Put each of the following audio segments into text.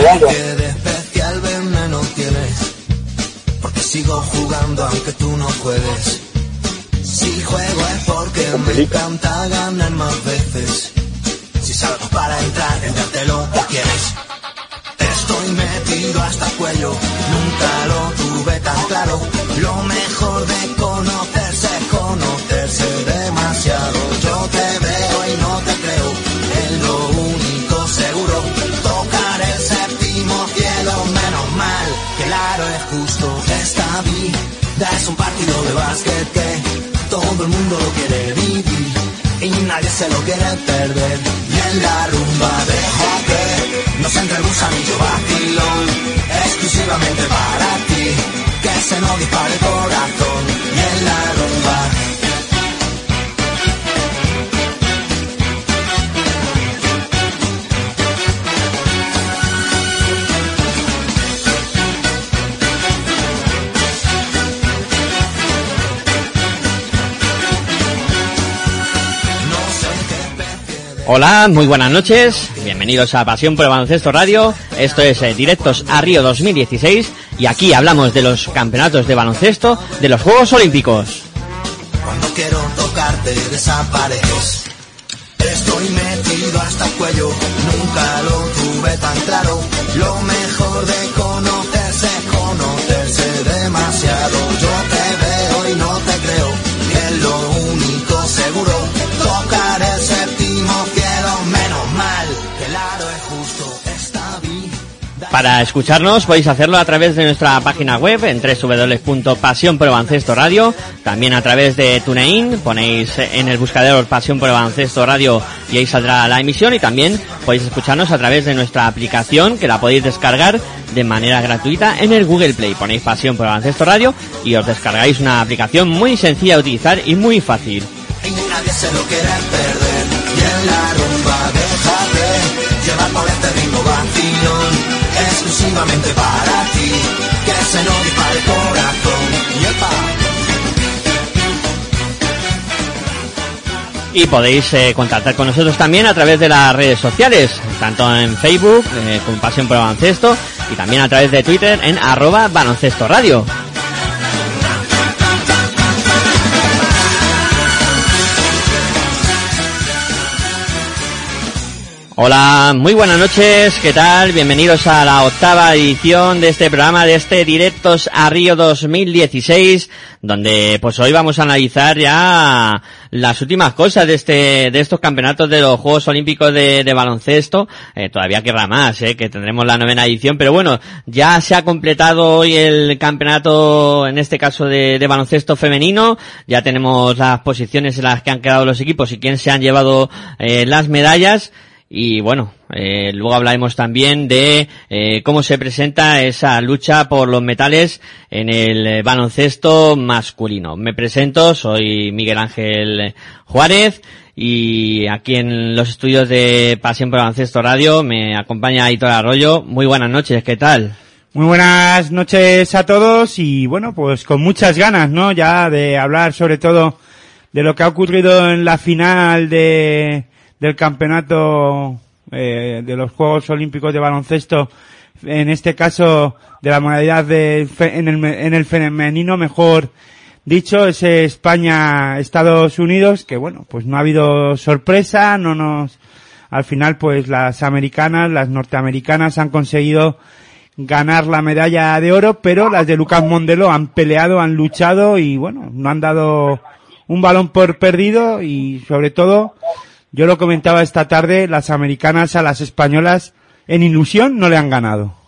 Sé qué de especial veneno tienes, porque sigo jugando aunque tú no juegues. Si juego es porque me encanta ganar más se lo quiere perder. Y en la rumba de Hola, muy buenas noches. Bienvenidos a Pasión por el Baloncesto Radio. Esto es eh, Directos a Río 2016 y aquí hablamos de los campeonatos de baloncesto de los Juegos Olímpicos. Cuando quiero tocarte desapareces. Estoy metido hasta el cuello, nunca lo tuve tan claro. Lo mejor de conocerse Para escucharnos podéis hacerlo a través de nuestra página web en baloncesto radio, también a través de TuneIn, ponéis en el buscador Pasión por radio y ahí saldrá la emisión y también podéis escucharnos a través de nuestra aplicación que la podéis descargar de manera gratuita en el Google Play. Ponéis Pasión por radio y os descargáis una aplicación muy sencilla de utilizar y muy fácil. Exclusivamente para ti, que el corazón. Y podéis eh, contactar con nosotros también a través de las redes sociales, tanto en Facebook eh, como Pasión por Baloncesto y también a través de Twitter en arroba baloncesto radio. Hola, muy buenas noches, ¿qué tal? Bienvenidos a la octava edición de este programa, de este Directos a Río 2016, donde pues hoy vamos a analizar ya las últimas cosas de este, de estos campeonatos de los Juegos Olímpicos de, baloncesto. Eh, todavía querrá más, eh, que tendremos la novena edición, pero bueno, ya se ha completado hoy el campeonato, en este caso de, de baloncesto femenino, ya tenemos las posiciones en las que han quedado los equipos y quién se han llevado eh, las medallas. Y bueno, eh, luego hablaremos también de eh, cómo se presenta esa lucha por los metales en el eh, baloncesto masculino. Me presento, soy Miguel Ángel Juárez y aquí en los estudios de Pasión por Baloncesto Radio me acompaña Aitor Arroyo. Muy buenas noches, ¿qué tal? Muy buenas noches a todos y bueno, pues con muchas ganas, ¿no? Ya de hablar sobre todo de lo que ha ocurrido en la final de, del campeonato eh, de los Juegos Olímpicos de baloncesto, en este caso de la modalidad de, en, el, en el femenino, mejor dicho, ese España-Estados Unidos, que bueno, pues no ha habido sorpresa, no nos, al final pues las americanas, las norteamericanas han conseguido ganar la medalla de oro, pero las de Lucas Mondelo han peleado, han luchado y bueno, no han dado un balón por perdido y sobre todo, yo lo comentaba esta tarde, las americanas a las españolas en ilusión no le han ganado.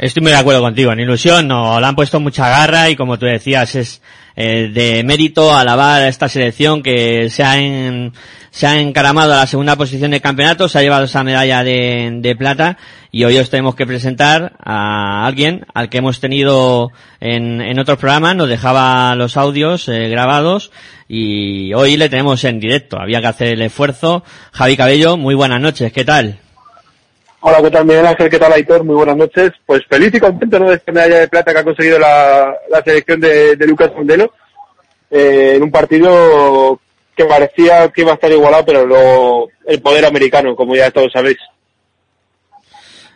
Estoy muy de acuerdo contigo. En ilusión no, le han puesto mucha garra y como tú decías, es eh, de mérito alabar a esta selección que se ha, en, se ha encaramado a la segunda posición de campeonato, se ha llevado esa medalla de, de, plata y hoy os tenemos que presentar a alguien al que hemos tenido en, en otros programas, nos dejaba los audios eh, grabados y hoy le tenemos en directo. Había que hacer el esfuerzo. Javi Cabello, muy buenas noches, ¿qué tal? Hola, ¿qué tal Miguel Ángel? ¿Qué tal Aitor? Muy buenas noches. Pues feliz y contento ¿no? de esta medalla de plata que ha conseguido la, la selección de, de Lucas Mondelo eh, en un partido que parecía que iba a estar igualado, pero luego el poder americano, como ya todos sabéis.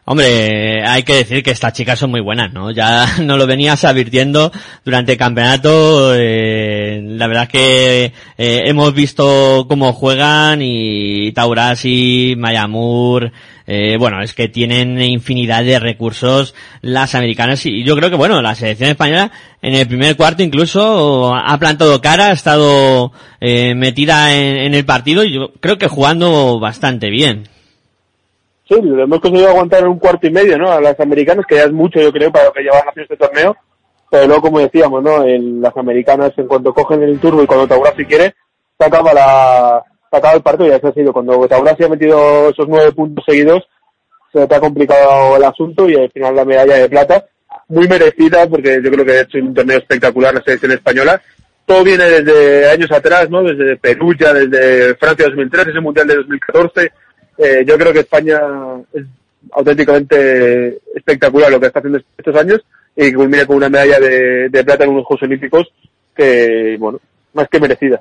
Hombre, hay que decir que estas chicas son muy buenas, ¿no? Ya no lo venías advirtiendo durante el campeonato. Eh, la verdad es que eh, hemos visto cómo juegan y Taurasi, Mayamur, eh, bueno, es que tienen infinidad de recursos las americanas y yo creo que, bueno, la selección española en el primer cuarto incluso ha plantado cara, ha estado eh, metida en, en el partido y yo creo que jugando bastante bien. Sí, lo hemos conseguido aguantar un cuarto y medio, ¿no? A las americanas, que ya es mucho, yo creo, para lo que llevan haciendo este torneo. Pero luego, como decíamos, ¿no? En las americanas, en cuanto cogen el turbo y cuando Taurasi quiere, se acaba la, se acaba el partido ya se ha sido. Cuando Taurasi ha metido esos nueve puntos seguidos, se te ha complicado el asunto y al final la medalla de plata, muy merecida, porque yo creo que ha hecho un torneo espectacular la selección española. Todo viene desde años atrás, ¿no? Desde Perú, ya desde Francia 2003, ese Mundial de 2014, eh, yo creo que España es auténticamente espectacular lo que está haciendo estos años y que culmina con una medalla de, de plata en unos Juegos Olímpicos que, bueno, más que merecida.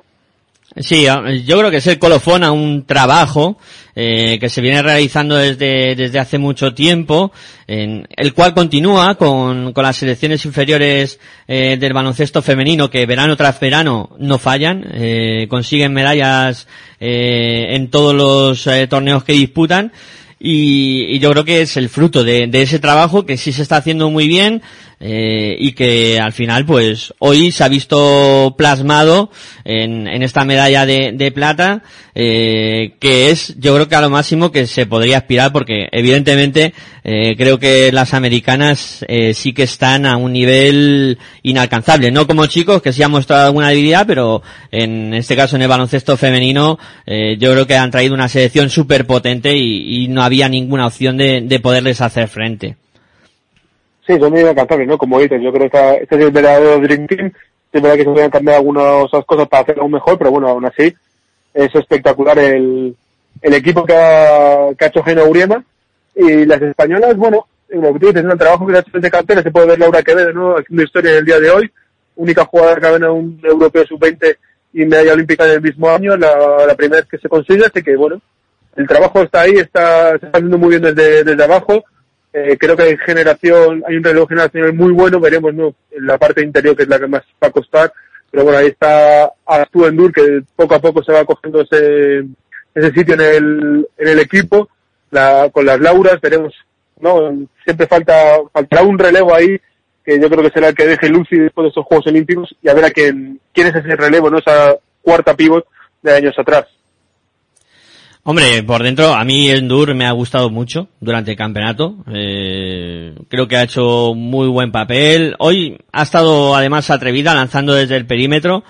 Sí, yo creo que es el colofón a un trabajo eh, que se viene realizando desde, desde hace mucho tiempo, en el cual continúa con, con las selecciones inferiores eh, del baloncesto femenino que verano tras verano no fallan, eh, consiguen medallas eh, en todos los eh, torneos que disputan. Y, yo creo que es el fruto de, de, ese trabajo que sí se está haciendo muy bien eh, y que al final pues hoy se ha visto plasmado en, esta medalla de, plata eh, que es yo creo que a lo máximo que se podría aspirar porque evidentemente eh, creo que las americanas sí que están a un nivel inalcanzable no como chicos que sí han mostrado alguna debilidad pero en este caso en el baloncesto femenino yo creo que han traído una selección súper potente y, no había ninguna opción de poderles hacer frente. Sí, son muy inalcanzables, ¿no? Como dices, yo creo que este es el verdadero Dream Team. Es verdad que se podrían cambiar algunas cosas para hacerlo mejor, pero bueno, aún así es espectacular el, el equipo que ha, que ha hecho Geno Uriema. Y las españolas, bueno, como tú dices, el trabajo que ha hecho de cantera, se puede ver Laura Quevedo, ¿no? Haciendo historia en el día de hoy. Única jugadora que ha ganado un europeo sub-20 y medalla olímpica en el mismo año, la, la primera vez que se consigue, así que bueno, el trabajo está ahí, está, se está haciendo muy bien desde, desde abajo. Eh, creo que hay generación, hay un reloj generacional muy bueno, veremos ¿no? en la parte interior que es la que más va a costar, pero bueno, ahí está Astu Endur que poco a poco se va cogiendo ese, ese sitio en el, en el equipo, la, con las Lauras, veremos, no, siempre falta, faltará un relevo ahí, que yo creo que será el que deje Lucy después de estos Juegos Olímpicos y a ver a quién, quién es ese relevo, ¿no? Esa cuarta pivot de años atrás. Hombre, por dentro, a mí Endur me ha gustado mucho durante el campeonato. Eh, creo que ha hecho muy buen papel. Hoy ha estado además atrevida lanzando desde el perímetro.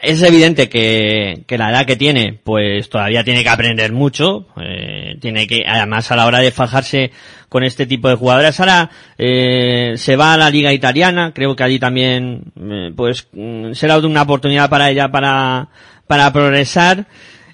Es evidente que, que la edad que tiene, pues todavía tiene que aprender mucho. Eh, tiene que, además a la hora de fajarse con este tipo de jugadoras. Ahora eh, se va a la liga italiana. Creo que allí también, eh, pues, será una oportunidad para ella para, para progresar.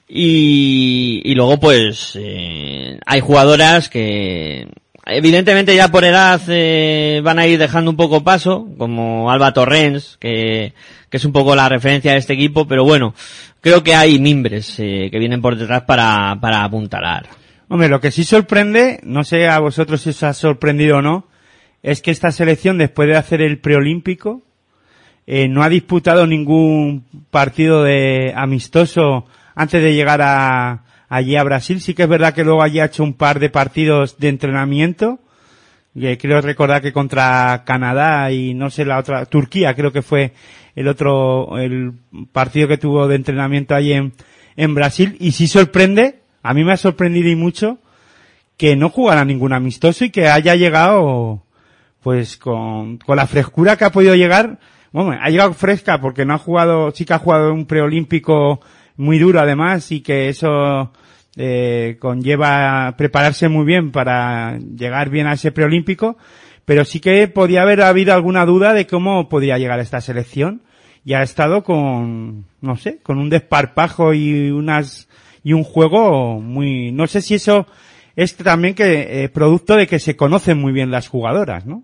Y, y luego pues eh, hay jugadoras que evidentemente ya por edad eh, van a ir dejando un poco paso, como Alba Torrens, que, que es un poco la referencia de este equipo, pero bueno, creo que hay mimbres eh, que vienen por detrás para, para apuntalar. Hombre, lo que sí sorprende, no sé a vosotros si os ha sorprendido o no, es que esta selección después de hacer el preolímpico eh, no ha disputado ningún partido de amistoso antes de llegar a, allí a Brasil. Sí que es verdad que luego allí ha hecho un par de partidos de entrenamiento. Y creo recordar que contra Canadá y no sé la otra, Turquía creo que fue el otro, el partido que tuvo de entrenamiento ahí en, en Brasil y sí sorprende, a mí me ha sorprendido y mucho que no jugara ningún amistoso y que haya llegado pues con, con la frescura que ha podido llegar, bueno, ha llegado fresca porque no ha jugado, sí que ha jugado un preolímpico muy duro además y que eso eh, conlleva prepararse muy bien para llegar bien a ese preolímpico, pero sí que podía haber habido alguna duda de cómo podría llegar esta selección y ha estado con, no sé, con un desparpajo y unas, y un juego muy, no sé si eso es también que, eh, producto de que se conocen muy bien las jugadoras, ¿no?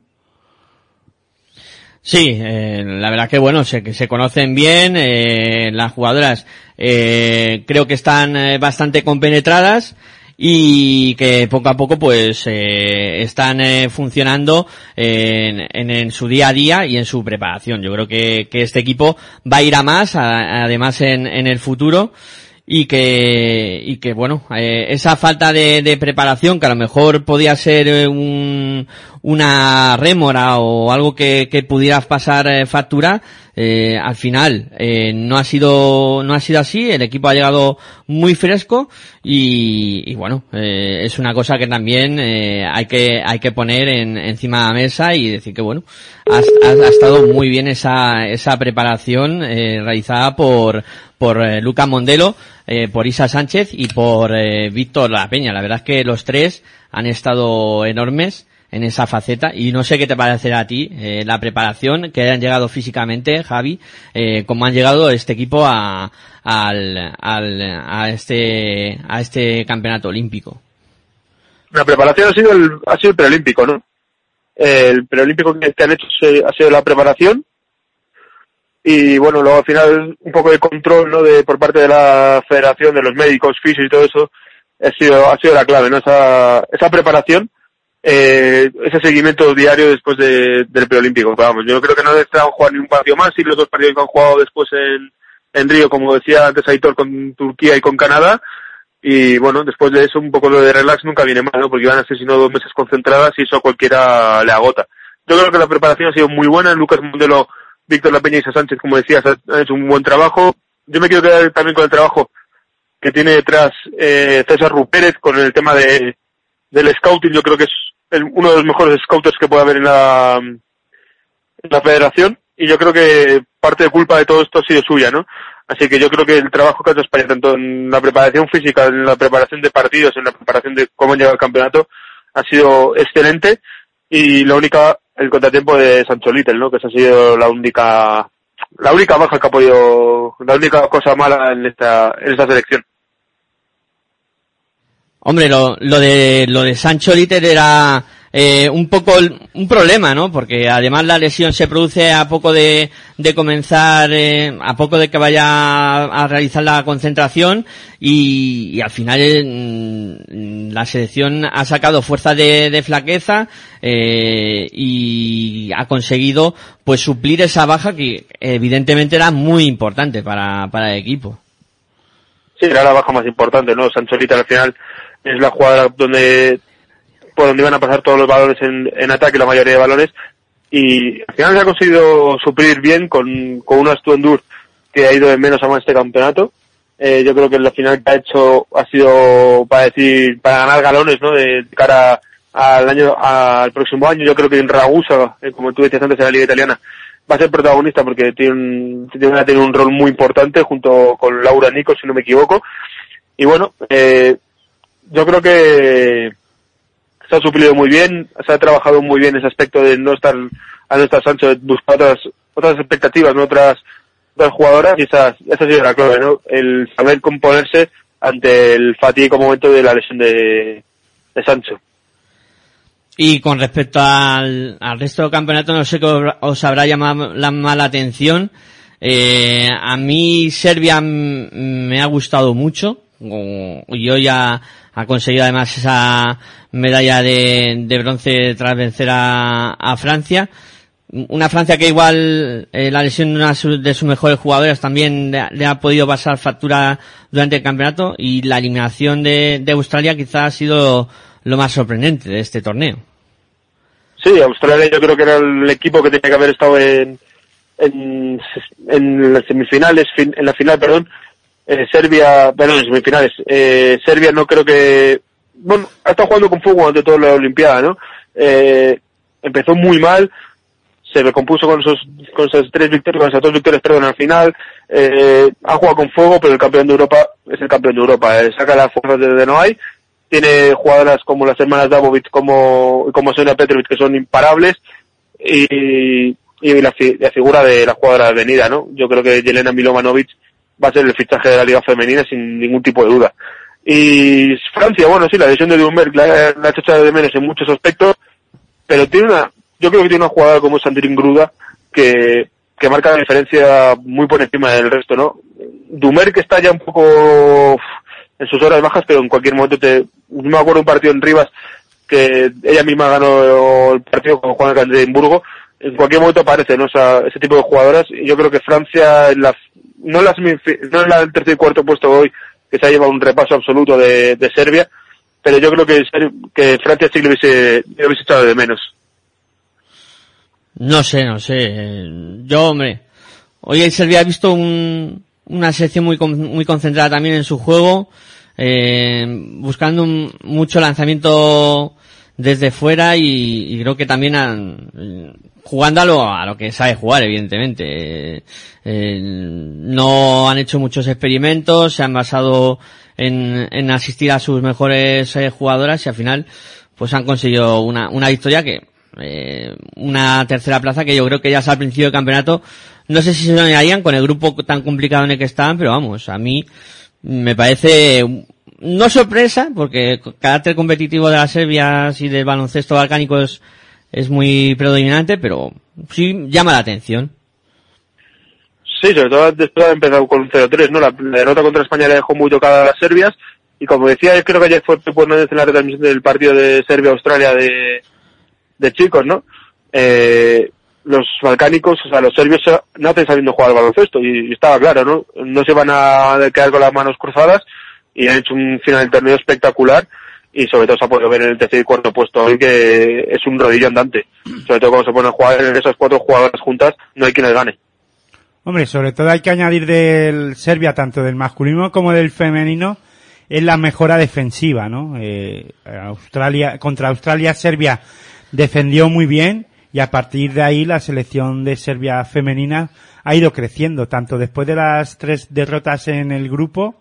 Sí, eh, la verdad que bueno, se, se conocen bien, eh, las jugadoras eh, creo que están eh, bastante compenetradas y que poco a poco pues eh, están eh, funcionando en, en, en, su día a día y en su preparación. Yo creo que, que este equipo va a ir a más, además en, en el futuro y que, y que bueno, eh, esa falta de, de, preparación que a lo mejor podía ser un, una rémora o algo que, pudiera pasar eh, factura, eh, al final eh, no ha sido no ha sido así el equipo ha llegado muy fresco y, y bueno eh, es una cosa que también eh, hay que hay que poner en, encima de la mesa y decir que bueno ha, ha, ha estado muy bien esa esa preparación realizada por por Lucas Mondelo, por Isa Sánchez y por Víctor La Peña. La verdad es que los tres han estado enormes en esa faceta. Y no sé qué te parecerá a ti eh, la preparación que hayan llegado físicamente Javi eh, cómo han llegado este equipo a, al, al, a este a este campeonato olímpico. La preparación ha sido el ha sido el preolímpico no el preolímpico que, que han hecho ha sido la preparación. Y bueno luego al final un poco de control no de por parte de la federación de los médicos fisios y todo eso ha sido ha sido la clave no esa esa preparación eh, ese seguimiento diario después de, del preolímpico. Vamos, yo creo que no necesitaban jugar ni un partido más y los dos partidos que han jugado después en, en Río, como decía antes Aitor, con Turquía y con Canadá. Y bueno, después de eso un poco lo de relax nunca viene mal, ¿no? Porque iban a ser sino dos meses concentradas y eso a cualquiera le agota. Yo creo que la preparación ha sido muy buena. Lucas Mondelo, Víctor La Peña y Sánchez, como decías, han hecho un buen trabajo. Yo me quiero quedar también con el trabajo que tiene detrás eh, César Rupérez con el tema de del scouting. Yo creo que es uno de los mejores scouters que puede haber en la, en la federación y yo creo que parte de culpa de todo esto ha sido suya, ¿no? Así que yo creo que el trabajo que ha hecho España, tanto en la preparación física, en la preparación de partidos, en la preparación de cómo llega al campeonato, ha sido excelente y la única, el contratiempo de Sancho Little, ¿no? Que esa ha sido la única, la única baja que ha podido, la única cosa mala en esta, en esta selección. Hombre, lo, lo de lo de Sancho Liter era eh, un poco un problema, ¿no? Porque además la lesión se produce a poco de, comenzar, eh, a poco de que vaya a, realizar la concentración y, y al final eh, la selección ha sacado fuerza de, de flaqueza eh, y ha conseguido pues suplir esa baja que evidentemente era muy importante para, para el equipo. Sí, era la baja más importante, ¿no? Sancho Liter al final es la jugada donde por donde iban a pasar todos los balones en, en ataque, la mayoría de balones, y al final se ha conseguido suplir bien con, con un Astuendur que ha ido de menos a más este campeonato. Eh, yo creo que la final que ha hecho ha sido para decir, para ganar galones, ¿no? De cara al año, al próximo año. Yo creo que en Ragusa, eh, como tú decías antes en la liga italiana, va a ser protagonista porque tiene un, tiene, tiene un rol muy importante junto con Laura Nico, si no me equivoco. Y bueno, eh, yo creo que se ha suplido muy bien, se ha trabajado muy bien ese aspecto de no estar a no estar Sancho, buscar otras otras expectativas, ¿no? otras otras jugadoras y esa, esa ha sido la clave, ¿no? El saber componerse ante el fatídico momento de la lesión de, de Sancho. Y con respecto al, al resto del campeonato, no sé qué os habrá llamado la mala atención. Eh, a mí Serbia me ha gustado mucho. Yo ya ha conseguido además esa medalla de, bronce tras vencer a, Francia. Una Francia que igual eh, la lesión de una de sus mejores jugadoras también le, ha podido pasar factura durante el campeonato y la eliminación de, Australia quizás ha sido lo más sorprendente de este torneo. Sí, Australia yo creo que era el equipo que tenía que haber estado en, en, en las semifinales, fin- en la final, perdón, eh, Serbia, perdón, en semifinales, eh, Serbia no creo que, bueno, ha estado jugando con fuego ante toda la Olimpiada, ¿no? Eh, empezó muy mal, se recompuso con esos, con esas tres victorias, con esas dos victorias, perdón, al final, eh, ha jugado con fuego, pero el campeón de Europa es el campeón de Europa, eh, saca las fuerzas de donde no hay, tiene jugadoras como las hermanas Davovic, como, como Sonia Petrovic, que son imparables, y, y la, fi- la figura de la jugadora venida, ¿no? Yo creo que Yelena Milovanovic va a ser el fichaje de la Liga Femenina sin ningún tipo de duda. Y Francia, bueno, sí, la lesión de Dumberg la, la ha echar de menos en muchos aspectos, pero tiene una, yo creo que tiene una jugadora como Sandrine Gruda que, que marca la diferencia muy por encima del resto, ¿no? Dumer que está ya un poco en sus horas bajas, pero en cualquier momento te, no me acuerdo un partido en Rivas que ella misma ganó el partido con Juan Edimburgo, en cualquier momento aparece, ¿no? Esa- ese tipo de jugadoras, y yo creo que Francia, en la, no en la semifi- no la tercer y cuarto puesto hoy, que se ha llevado un repaso absoluto de, de Serbia, pero yo creo que, que Francia sí lo hubiese, lo hubiese echado de menos. No sé, no sé. Yo, hombre, hoy el Serbia ha visto un- una selección muy, muy concentrada también en su juego, eh, buscando un- mucho lanzamiento desde fuera y, y creo que también han, jugando a lo, a lo que sabe jugar, evidentemente. Eh, eh, no han hecho muchos experimentos, se han basado en, en asistir a sus mejores eh, jugadoras y al final pues han conseguido una, una victoria que eh, una tercera plaza que yo creo que ya al principio del campeonato no sé si se soñarían con el grupo tan complicado en el que estaban pero vamos a mí me parece no sorpresa porque el carácter competitivo de las serbias y del baloncesto balcánico es, es muy predominante pero sí llama la atención Sí, sobre todo después de empezado con un 0-3, ¿no? La, derrota contra España le dejó muy tocada a las serbias. Y como decía, yo creo que ayer fue Hernández en la retransmisión del partido de Serbia-Australia de, de chicos, ¿no? Eh, los balcánicos, o sea, los serbios nacen sabiendo jugar al baloncesto y estaba claro, ¿no? No se van a quedar con las manos cruzadas y han hecho un final del torneo espectacular y sobre todo se ha podido ver en el tercer y cuarto puesto hoy que es un rodillo andante. Sobre todo cuando se ponen jugar en esas cuatro jugadoras juntas, no hay quien les gane. Hombre, sobre todo hay que añadir del Serbia, tanto del masculino como del femenino, es la mejora defensiva, ¿no? Eh, Australia, contra Australia, Serbia defendió muy bien y a partir de ahí la selección de Serbia femenina ha ido creciendo, tanto después de las tres derrotas en el grupo,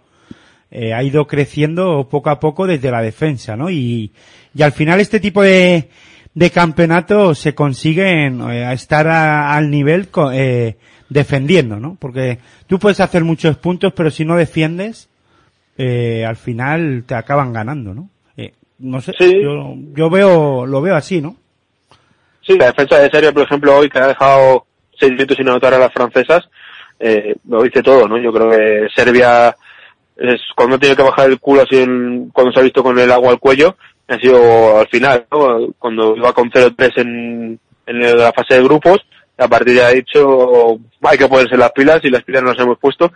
eh, ha ido creciendo poco a poco desde la defensa, ¿no? Y, y al final este tipo de, de campeonatos se consiguen eh, estar a- al nivel eh, defendiendo, ¿no? Porque tú puedes hacer muchos puntos, pero si no defiendes, eh, al final te acaban ganando, ¿no? Eh, no sé, Sí. yo, yo veo, lo veo así, ¿no? Sí, la defensa de Serbia, por ejemplo, hoy que ha dejado seis minutos sin anotar a las francesas, eh, lo dice todo, ¿no? Yo creo que Serbia es cuando tiene que bajar el culo así en- cuando se ha visto con el agua al cuello, ha sido al final, ¿no? Cuando iba con 0-3 en, en la fase de grupos, a partir de ahí ha dicho hay que ponerse las pilas y las pilas no las hemos puesto.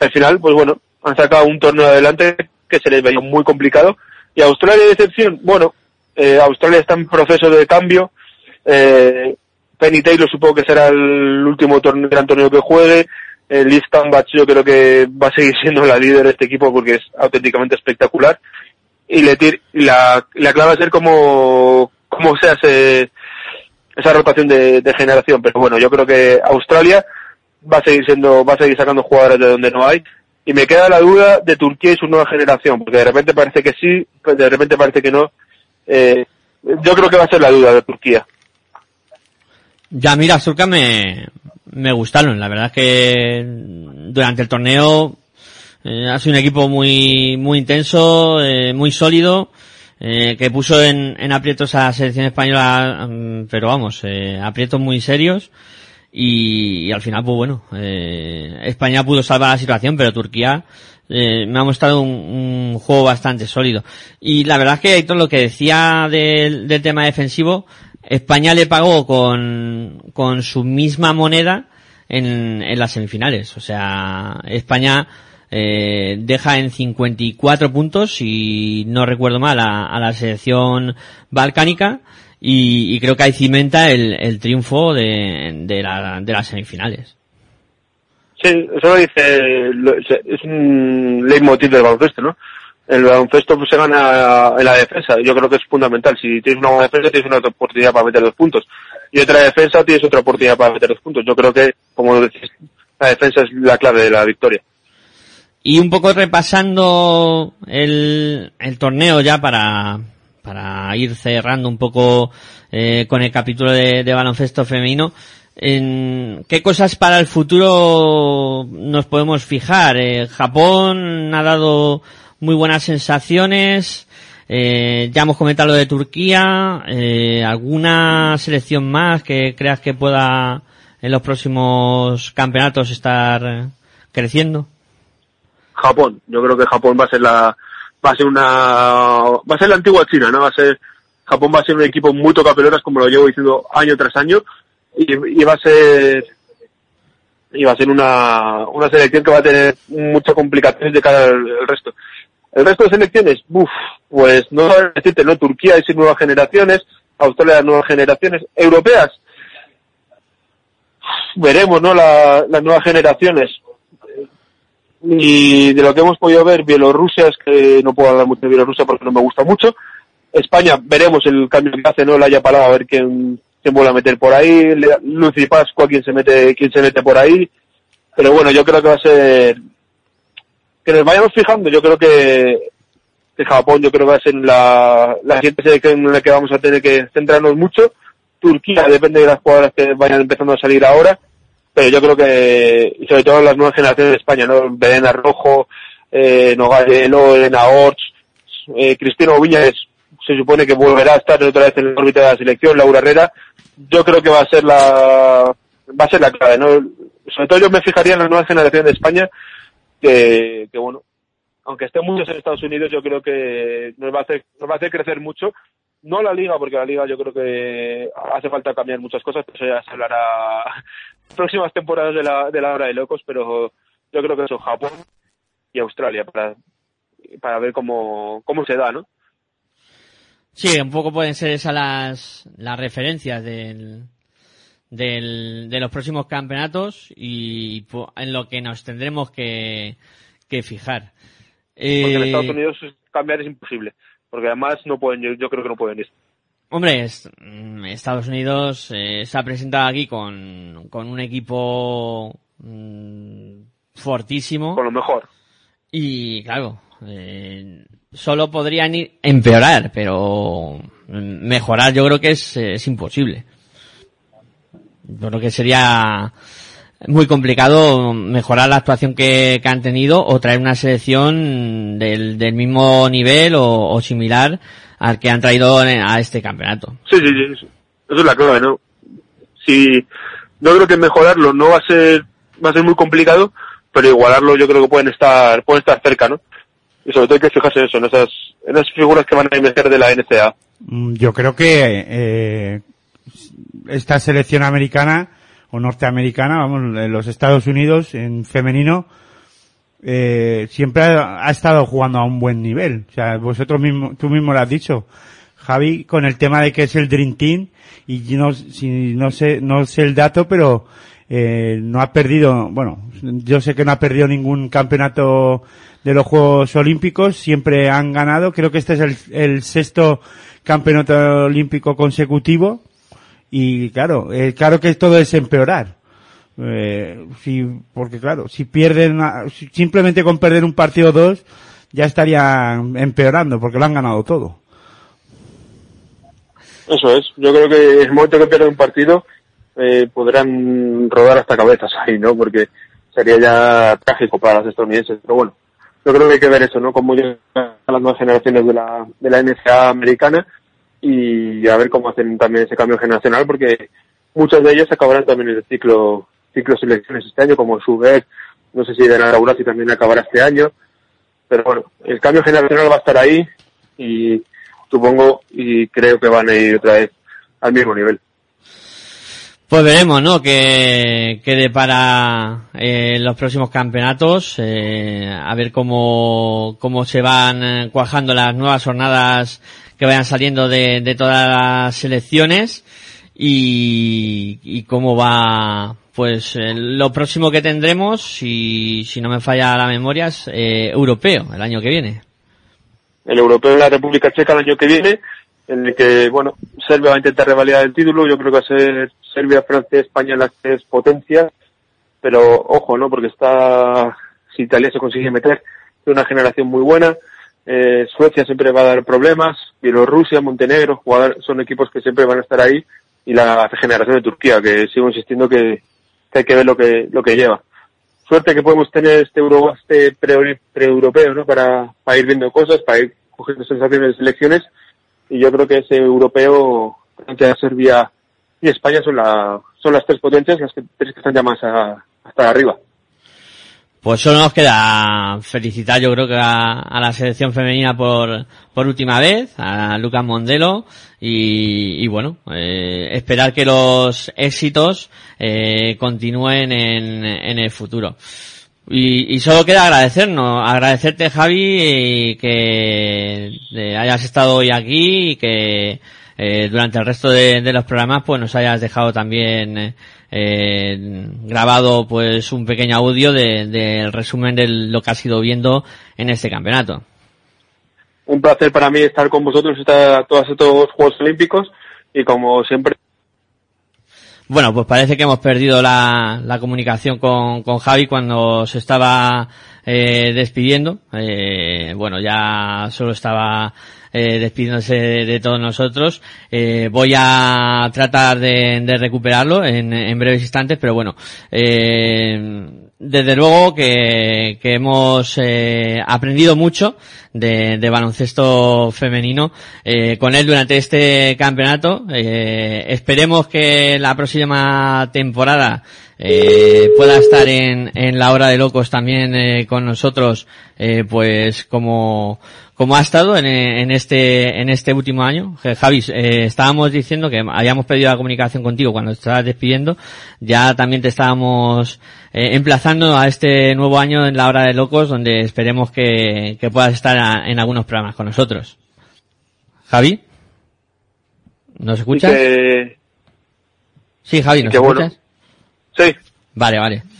Al final, pues bueno, han sacado un torneo adelante que se les veía muy complicado. Y Australia de excepción, bueno, eh, Australia está en proceso de cambio, eh, Penny Taylor supongo que será el último torneo, gran torneo que juegue. Eh, Liz Tambach yo creo que va a seguir siendo la líder de este equipo porque es auténticamente espectacular. Y, le tir- la, la clave va a ser cómo, cómo se hace esa rotación de, generación. Pero bueno, yo creo que Australia va a seguir siendo, va a seguir sacando jugadores de donde no hay. Y me queda la duda de Turquía y su nueva generación, porque de repente parece que sí, de repente parece que no. Eh, yo creo que va a ser la duda de Turquía. Ya, mira, Surca me, me gustaron. La verdad es que durante el torneo eh, ha sido un equipo muy, muy intenso, eh, muy sólido, eh, que puso en, en aprietos a la selección española, mm, pero vamos, eh, aprietos muy serios. Y, y al final, pues bueno, eh, España pudo salvar la situación, pero Turquía eh, me ha mostrado un, un juego bastante sólido. Y la verdad es que Héctor, lo que decía del, del tema defensivo, España le pagó con, con su misma moneda en, en las semifinales. O sea, España eh, deja en 54 puntos, si no recuerdo mal, a, la selección balcánica y, creo que ahí cimenta el, el triunfo de, de, la, de las semifinales. Sí, eso lo dice, es un leitmotiv del baloncesto, ¿no? El baloncesto pues, se gana en la defensa, yo creo que es fundamental. Si tienes una buena defensa, tienes una oportunidad para meter dos puntos. Y otra defensa, tienes otra oportunidad para meter dos puntos. Yo creo que, como decís, la defensa es la clave de la victoria. Y un poco repasando el, el torneo ya para, para ir cerrando un poco eh, con el capítulo de, de baloncesto femenino, en qué cosas para el futuro nos podemos fijar. Eh, Japón ha dado muy buenas sensaciones. Eh, ya hemos comentado lo de Turquía. Eh, ¿Alguna selección más que creas que pueda en los próximos campeonatos estar creciendo? Japón, yo creo que Japón va a ser la, va a ser una, va a ser la antigua China, ¿no? Va a ser, Japón va a ser un equipo muy tocapelotas como lo llevo diciendo año tras año y, y va a ser, y va a ser una, una selección que va a tener muchas complicaciones de cara al al resto. El resto de selecciones, uff, pues no decirte, ¿no? Turquía es nuevas generaciones, Australia nuevas generaciones, europeas, veremos, ¿no? La- las nuevas generaciones. Y de lo que hemos podido ver, Bielorrusia, es que no puedo hablar mucho de Bielorrusia porque no me gusta mucho. España, veremos el cambio que hace, ¿no? La haya parado a ver quién se vuelve a meter por ahí. Lucy Pascua, quién se mete, quién se mete por ahí. Pero bueno, yo creo que va a ser, que nos vayamos fijando, yo creo que, que Japón, yo creo que va a ser la, la siguiente selección en la que vamos a tener que centrarnos mucho. Turquía, depende de las jugadoras que vayan empezando a salir ahora pero yo creo que, y sobre todo las nuevas generaciones de España, ¿no? Belén Rojo, eh, Nogalelo, Elena Orts, eh, Cristino Viñas, se supone que volverá a estar otra vez en la órbita de la selección, Laura Herrera, yo creo que va a ser la, va a ser la clave, ¿no? Sobre todo yo me fijaría en las nuevas generaciones de España, que, que bueno, aunque estén muchos en Estados Unidos, yo creo que nos va a hacer, nos va a hacer crecer mucho. No la liga, porque la liga yo creo que hace falta cambiar muchas cosas, pero eso ya se hablará próximas temporadas de la, de la hora de locos, pero yo creo que eso, Japón y Australia, para, para ver cómo, cómo se da, ¿no? Sí, un poco pueden ser esas las, las referencias del, del, de los próximos campeonatos y pu- en lo que nos tendremos que, que fijar. Porque en Eh, Estados Unidos cambiar es imposible, porque además no pueden, yo, yo creo que no pueden ir. Hombre, es- mm, Estados Unidos eh, se ha presentado aquí con, con un equipo mm, fortísimo Con lo mejor. y claro, eh, solo podrían ir empeorar, pero mm, mejorar yo creo que es, eh, es imposible. Yo creo que sería muy complicado mejorar la actuación que, que han tenido o traer una selección del, del mismo nivel o, o similar al que han traído a este campeonato. Sí, sí, sí, eso- eso es la clave, ¿no? Si, yo creo que mejorarlo no va a ser, va a ser muy complicado, pero igualarlo yo creo que pueden estar, pueden estar cerca, ¿no? Y sobre todo hay que fijarse en eso, en esas, en esas figuras que van a emerger de la NCA. Mm, Yo creo que eh, esta selección americana o norteamericana, vamos, en los Estados Unidos en femenino, eh, siempre ha, estado jugando a un buen nivel. O sea, vosotros mismo, tú mismo lo has dicho, Javi, con el tema de que es el Dream Team y no, no sé, no sé el dato, pero eh, no ha perdido, bueno, yo sé que no ha perdido ningún campeonato de los Juegos Olímpicos, siempre han ganado, creo que este es el, el sexto campeonato olímpico consecutivo y claro, eh, claro que todo es empeorar. Eh, si, porque claro, si pierden, simplemente con perder un partido o dos, ya estarían empeorando porque lo han ganado todo. Eso es, yo creo que el momento que pierden un partido, eh, podrán rodar hasta cabezas ahí, ¿no? Porque sería ya trágico para los estadounidenses, pero bueno, yo creo que hay que ver eso, ¿no? Cómo llegan las nuevas generaciones de la, de la NCAA americana y a ver cómo hacen también ese cambio generacional, porque muchos de ellos acabarán también el ciclo, ciclo selecciones este año, como Schubert, no sé si de la si también acabará este año, pero bueno, el cambio generacional va a estar ahí y supongo y creo que van a ir otra vez al mismo nivel. Pues veremos, ¿no? Que, que depara eh, los próximos campeonatos, eh, a ver cómo, cómo se van eh, cuajando las nuevas jornadas que vayan saliendo de, de todas las selecciones y, y cómo va, pues eh, lo próximo que tendremos, si, si no me falla la memoria, es eh, europeo el año que viene. El europeo de la República Checa el año que viene, en el que, bueno, Serbia va a intentar revalidar el título, yo creo que va a ser Serbia, Francia, España las tres potencias, pero ojo, ¿no? Porque está, si Italia se consigue meter, es una generación muy buena, eh, Suecia siempre va a dar problemas, Bielorrusia, Montenegro, son equipos que siempre van a estar ahí, y la generación de Turquía, que sigo insistiendo que, que hay que ver lo que, lo que lleva. Suerte que podemos tener este Euro, este pre-europeo, ¿no? Para, para ir viendo cosas, para ir cogiendo sensaciones de selecciones, y yo creo que ese europeo, Francia, Serbia y España son la, son las tres potencias, las que, tres que están ya más a, hasta arriba. Pues solo nos queda felicitar yo creo que a, la selección femenina por, por última vez, a Lucas Mondelo y, y bueno, eh, esperar que los éxitos eh, continúen en, en el futuro. Y, y, solo queda agradecernos, agradecerte Javi que eh, hayas estado hoy aquí y que eh, durante el resto de, de, los programas pues nos hayas dejado también eh, grabado pues un pequeño audio del de, resumen de lo que has ido viendo en este campeonato. Un placer para mí estar con vosotros estar todos estos Juegos Olímpicos y como siempre bueno, pues parece que hemos perdido la, la comunicación con, con, Javi cuando se estaba eh, despidiendo. Eh, bueno, ya solo estaba eh, despidiéndose de, todos nosotros. Eh, voy a tratar de, recuperarlo en, en, breves instantes, pero bueno, eh, desde luego que, que hemos eh, aprendido mucho de, baloncesto femenino con él durante este campeonato. Esperemos que la próxima temporada eh, pueda estar en, en la hora de locos también con nosotros, pues como como ha estado en, en, este en este último año. Javi, eh, estábamos diciendo que habíamos pedido la comunicación contigo cuando te estabas despidiendo. Ya también te estábamos eh, emplazando a este nuevo año en la hora de locos, donde esperemos que, que puedas estar a, en algunos programas con nosotros. Javi, ¿nos escuchas? Que... Sí, Javi, ¿nos escuchas? Bueno. Sí. Vale, vale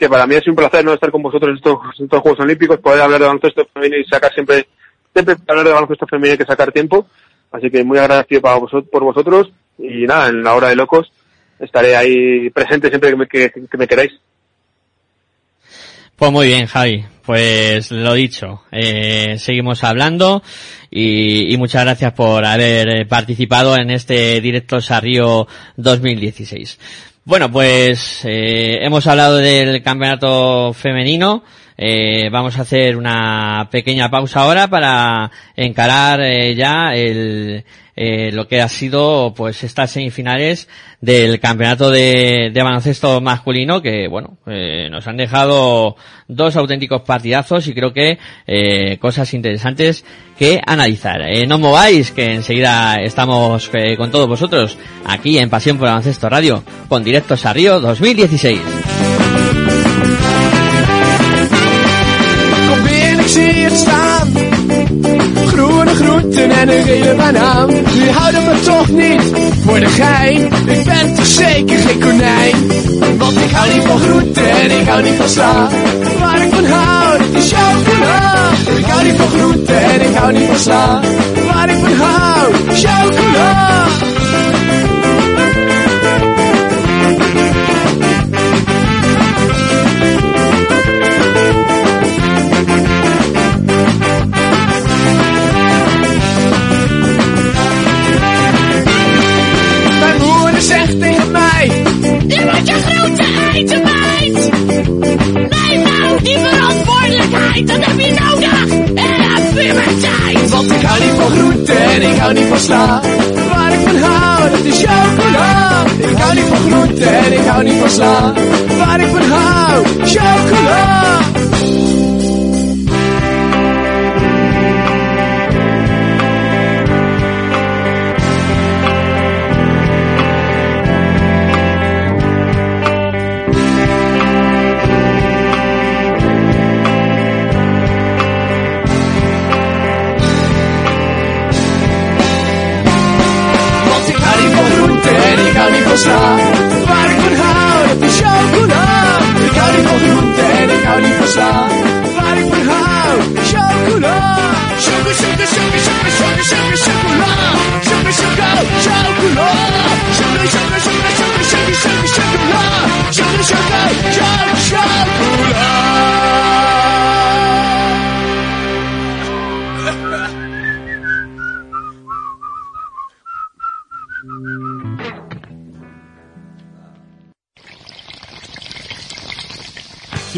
que para mí es un placer no estar con vosotros en estos, Juegos Olímpicos, poder hablar de baloncesto femenino y sacar siempre, siempre hablar de baloncesto femenino hay que sacar tiempo, así que muy agradecido para vosotros, por vosotros y nada, en la hora de locos estaré ahí presente siempre que me, que, que me queráis. Pues muy bien, Javi. Pues lo dicho, eh, seguimos hablando y, muchas gracias por haber participado en este directo Sarrio 2016. Bueno, pues eh, hemos hablado del campeonato femenino. Eh, vamos a hacer una pequeña pausa ahora para encarar eh, ya el, eh, lo que ha sido pues estas semifinales del campeonato de, de baloncesto masculino que bueno eh, nos han dejado dos auténticos partidazos y creo que cosas interesantes que analizar. No mováis que enseguida estamos con todos vosotros aquí en Pasión por Baloncesto Radio con directos a Río 2016 groene groenten en een gele banaan. Die houden me toch niet voor de gein. Ik ben toch zeker geen konijn. Want ik hou niet van groenten en ik hou niet van sla. Waar ik van hou, is chocola. Ik hou niet van groenten en ik hou niet van sla. Waar ik van hou, chocola. Dat heb je nodig. En tijd Want ik hou niet van groente en ik hou niet van sla. Waar ik van hou, dat is chocola. Ik hou niet van groente en ik hou niet van sla. Waar ik van hou, chocola 高利放贷，玩不好，修高楼。高利放贷，高利放贷，玩不好，修高楼，修个修个修个修个修个修个修高楼，修个修个修高楼，修了修了修了修了修了修了修高楼，修了修个修。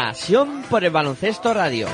Pasión por el baloncesto radio.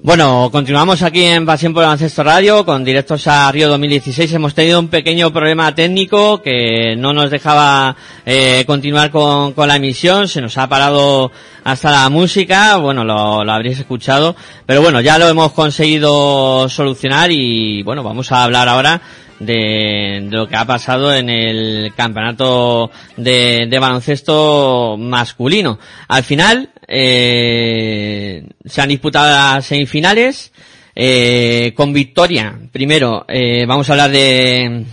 Bueno, continuamos aquí en Pasión por el Baloncesto Radio con directos a Río 2016. Hemos tenido un pequeño problema técnico que no nos dejaba eh, continuar con, con la emisión. Se nos ha parado hasta la música. Bueno, lo, lo habréis escuchado. Pero bueno, ya lo hemos conseguido solucionar y bueno, vamos a hablar ahora de, de lo que ha pasado en el campeonato de, de baloncesto masculino. Al final, eh, se han disputado las semifinales, eh, con victoria. Primero, eh, vamos a hablar de,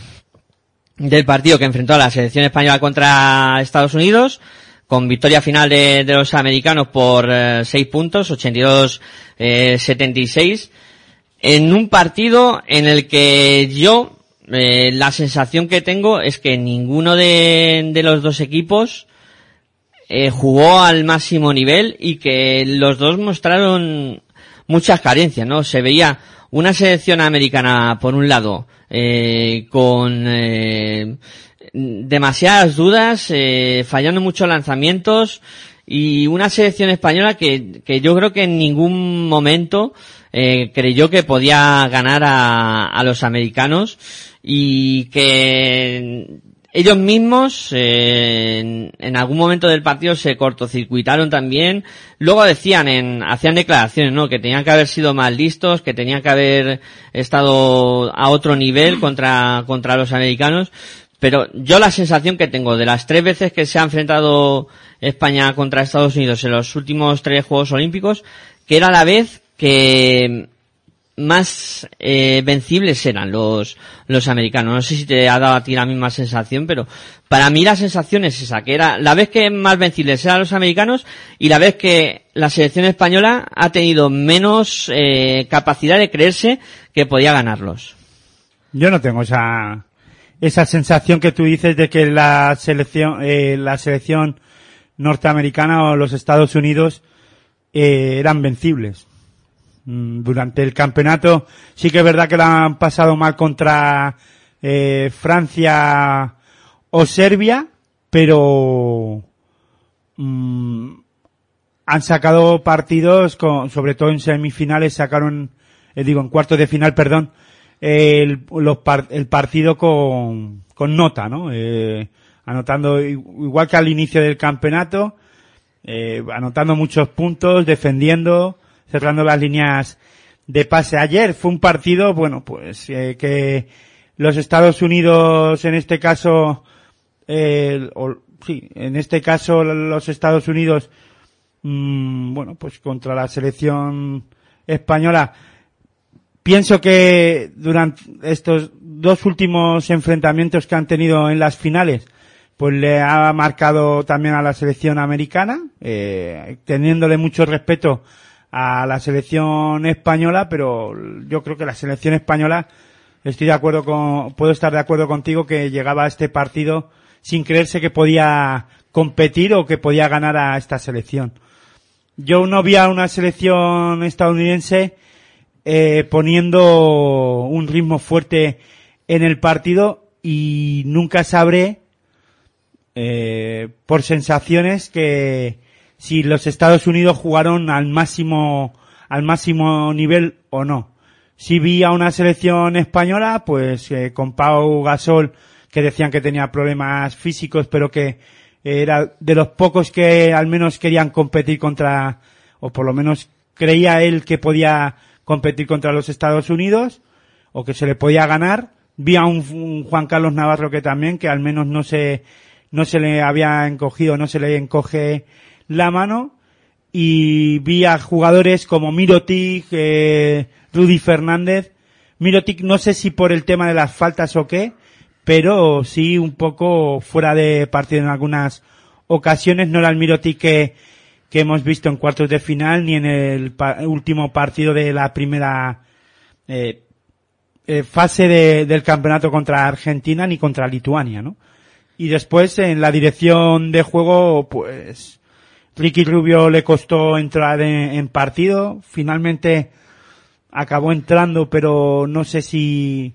del partido que enfrentó a la selección española contra Estados Unidos, con victoria final de, de los americanos por eh, 6 puntos, 82-76, en un partido en el que yo eh, la sensación que tengo es que ninguno de, los dos equipos eh, jugó al máximo nivel y que los dos mostraron muchas carencias, ¿no? Se veía una selección americana, por un lado, eh, con eh, demasiadas dudas, eh, fallando muchos lanzamientos y una selección española que, que yo creo que en ningún momento eh, creyó que podía ganar a, a los americanos y que ellos mismos eh, en, algún momento del partido se cortocircuitaron también. Luego decían, en, hacían declaraciones, ¿no? Que tenían que haber sido más listos, que tenían que haber estado a otro nivel contra, contra los americanos. Pero yo la sensación que tengo de las tres veces que se ha enfrentado España contra Estados Unidos en los últimos tres Juegos Olímpicos, que era la vez que más eh, vencibles eran los, los americanos. No sé si te ha dado a ti la misma sensación, pero para mí la sensación es esa, que era la vez que más vencibles eran los americanos y la vez que la selección española ha tenido menos eh, capacidad de creerse que podía ganarlos. Yo no tengo esa, esa sensación que tú dices de que la selección, eh, la selección norteamericana o los Estados Unidos eh, eran vencibles. Mm, Durante el campeonato sí que es verdad que la han pasado mal contra eh, Francia o Serbia, pero mm, han sacado partidos, con, sobre todo en semifinales, sacaron, eh, digo, en cuartos de final, perdón, el, los par- el partido con, con nota, ¿no? Eh, anotando, igual que al inicio del campeonato, eh, anotando muchos puntos, defendiendo, cerrando las líneas de pase. Ayer fue un partido, bueno, pues eh, que los Estados Unidos, en este caso, eh, o- sí, en este caso los Estados Unidos, mm, bueno, pues contra la selección española, pienso que durante estos dos últimos enfrentamientos que han tenido en las finales, pues le ha marcado también a la selección americana, eh, teniéndole mucho respeto a la selección española, pero yo creo que la selección española, estoy de acuerdo con, puedo estar de acuerdo contigo que llegaba a este partido sin creerse que podía competir o que podía ganar a esta selección. Yo no vi a una selección estadounidense eh, poniendo un ritmo fuerte en el partido y nunca sabré eh, por sensaciones que si los Estados Unidos jugaron al máximo al máximo nivel o no. Si vi a una selección española, pues eh, con Pau Gasol, que decían que tenía problemas físicos, pero que era de los pocos que al menos querían competir contra, o por lo menos creía él que podía competir contra los Estados Unidos, o que se le podía ganar. Vi a un, un Juan Carlos Navarro que también, que al menos no se, no se le había encogido, no se le encoge la mano. Y vi a jugadores como Mirotic, eh, Rudy Fernández. Mirotic no sé si por el tema de las faltas o qué, pero sí un poco fuera de partido en algunas ocasiones. No era el Mirotic que, que hemos visto en cuartos de final ni en el último partido de la primera eh, eh, fase de- del campeonato contra Argentina ni contra Lituania, ¿no? Y después en la dirección de juego, pues Ricky Rubio le costó entrar en, partido. Finalmente acabó entrando, pero no sé si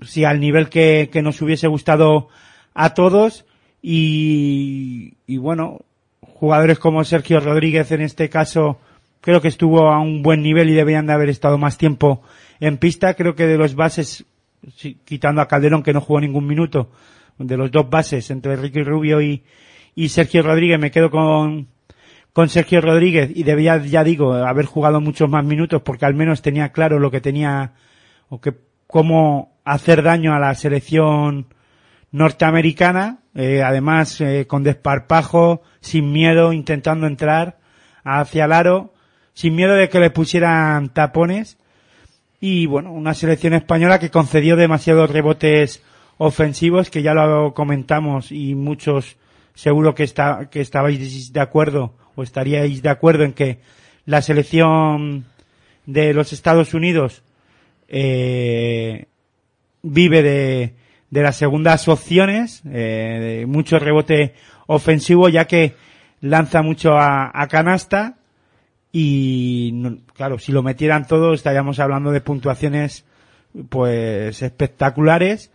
si al nivel que, que nos hubiese gustado a todos y, y bueno, jugadores como Sergio Rodríguez en este caso creo que estuvo a un buen nivel y deberían de haber estado más tiempo en pista. Creo que de los bases, quitando a Calderón que no jugó ningún minuto, de los dos bases entre Ricky Rubio y, y Sergio Rodríguez me quedo con, con Sergio Rodríguez y debía, ya digo, haber jugado muchos más minutos porque al menos tenía claro lo que tenía o que cómo hacer daño a la selección norteamericana, eh, además eh, con desparpajo, sin miedo, intentando entrar hacia el aro, sin miedo de que le pusieran tapones. Y bueno, una selección española que concedió demasiados rebotes ofensivos que ya lo comentamos y muchos seguro que está que estabais de acuerdo o estaríais de acuerdo en que la selección de los Estados Unidos eh, vive de, de las segundas opciones, eh, de mucho rebote ofensivo, ya que lanza mucho a, canasta y, claro, si lo metieran todos estaríamos hablando de puntuaciones pues espectaculares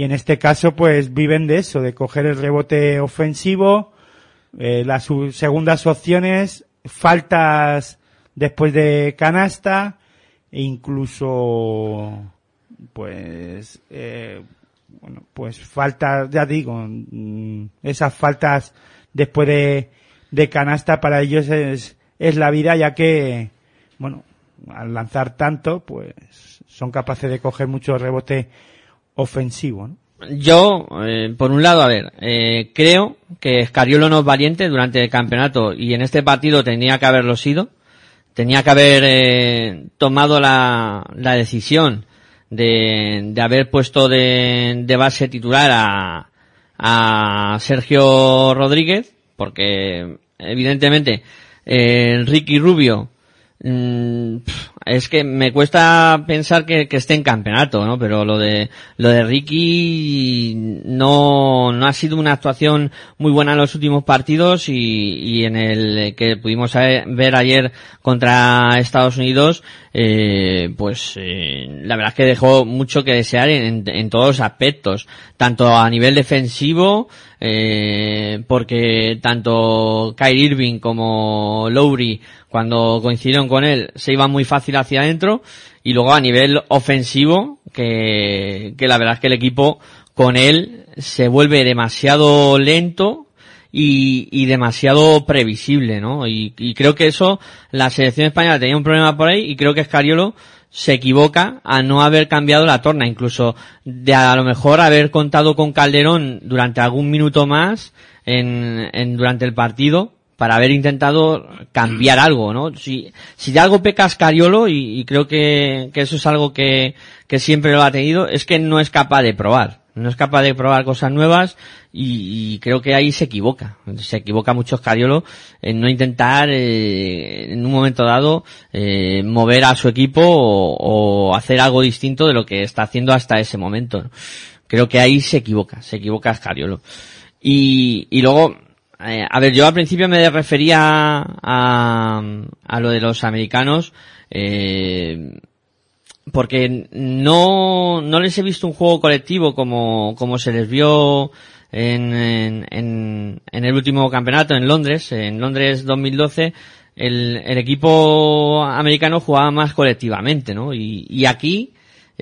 y en este caso pues viven de eso, de coger el rebote ofensivo, eh, las segundas opciones, faltas después de canasta e incluso pues eh, bueno pues faltas ya digo mm, esas faltas después de, de canasta para ellos es, es la vida ya que bueno al lanzar tanto pues son capaces de coger mucho rebote ofensivo ¿no? Yo, eh, por un lado, a ver, eh, creo que Scariolo no es valiente durante el campeonato y en este partido tenía que haberlo sido. Tenía que haber eh, tomado la, la decisión de, de haber puesto de, de base titular a, a Sergio Rodríguez, porque evidentemente eh, Ricky Rubio mm, es que me cuesta pensar que, esté en campeonato, ¿no? Pero lo de lo de Ricky no no ha sido una actuación muy buena en los últimos partidos y, y en el que pudimos ver ayer contra Estados Unidos, eh, pues eh, la verdad es que dejó mucho que desear en, en todos los aspectos, tanto a nivel defensivo, eh, porque tanto Kyrie Irving como Lowry, cuando coincidieron con él, se iban muy fácil hacia adentro, y luego a nivel ofensivo, que, la verdad es que el equipo con él se vuelve demasiado lento, y, y demasiado previsible, ¿no? Y, y creo que eso, la selección española tenía un problema por ahí y creo que Escariolo se equivoca a no haber cambiado la torna, incluso de a lo mejor haber contado con Calderón durante algún minuto más en, en durante el partido para haber intentado cambiar algo, ¿no? Si, si de algo peca Scariolo, y, y creo que, que eso es algo que, que siempre lo ha tenido, es que no es capaz de probar. No es capaz de probar cosas nuevas y, y creo que ahí se equivoca. Se equivoca mucho Scariolo en no intentar eh, en un momento dado eh, mover a su equipo o, o hacer algo distinto de lo que está haciendo hasta ese momento. ¿no? Creo que ahí se equivoca, se equivoca Scariolo. Y, y luego, eh, a ver, yo al principio me refería a, a lo de los americanos, eh, porque no, no les he visto un juego colectivo como, como se les vio en, en, en, el último campeonato en Londres, en Londres 2012, el, el equipo americano jugaba más colectivamente, ¿no? Y aquí,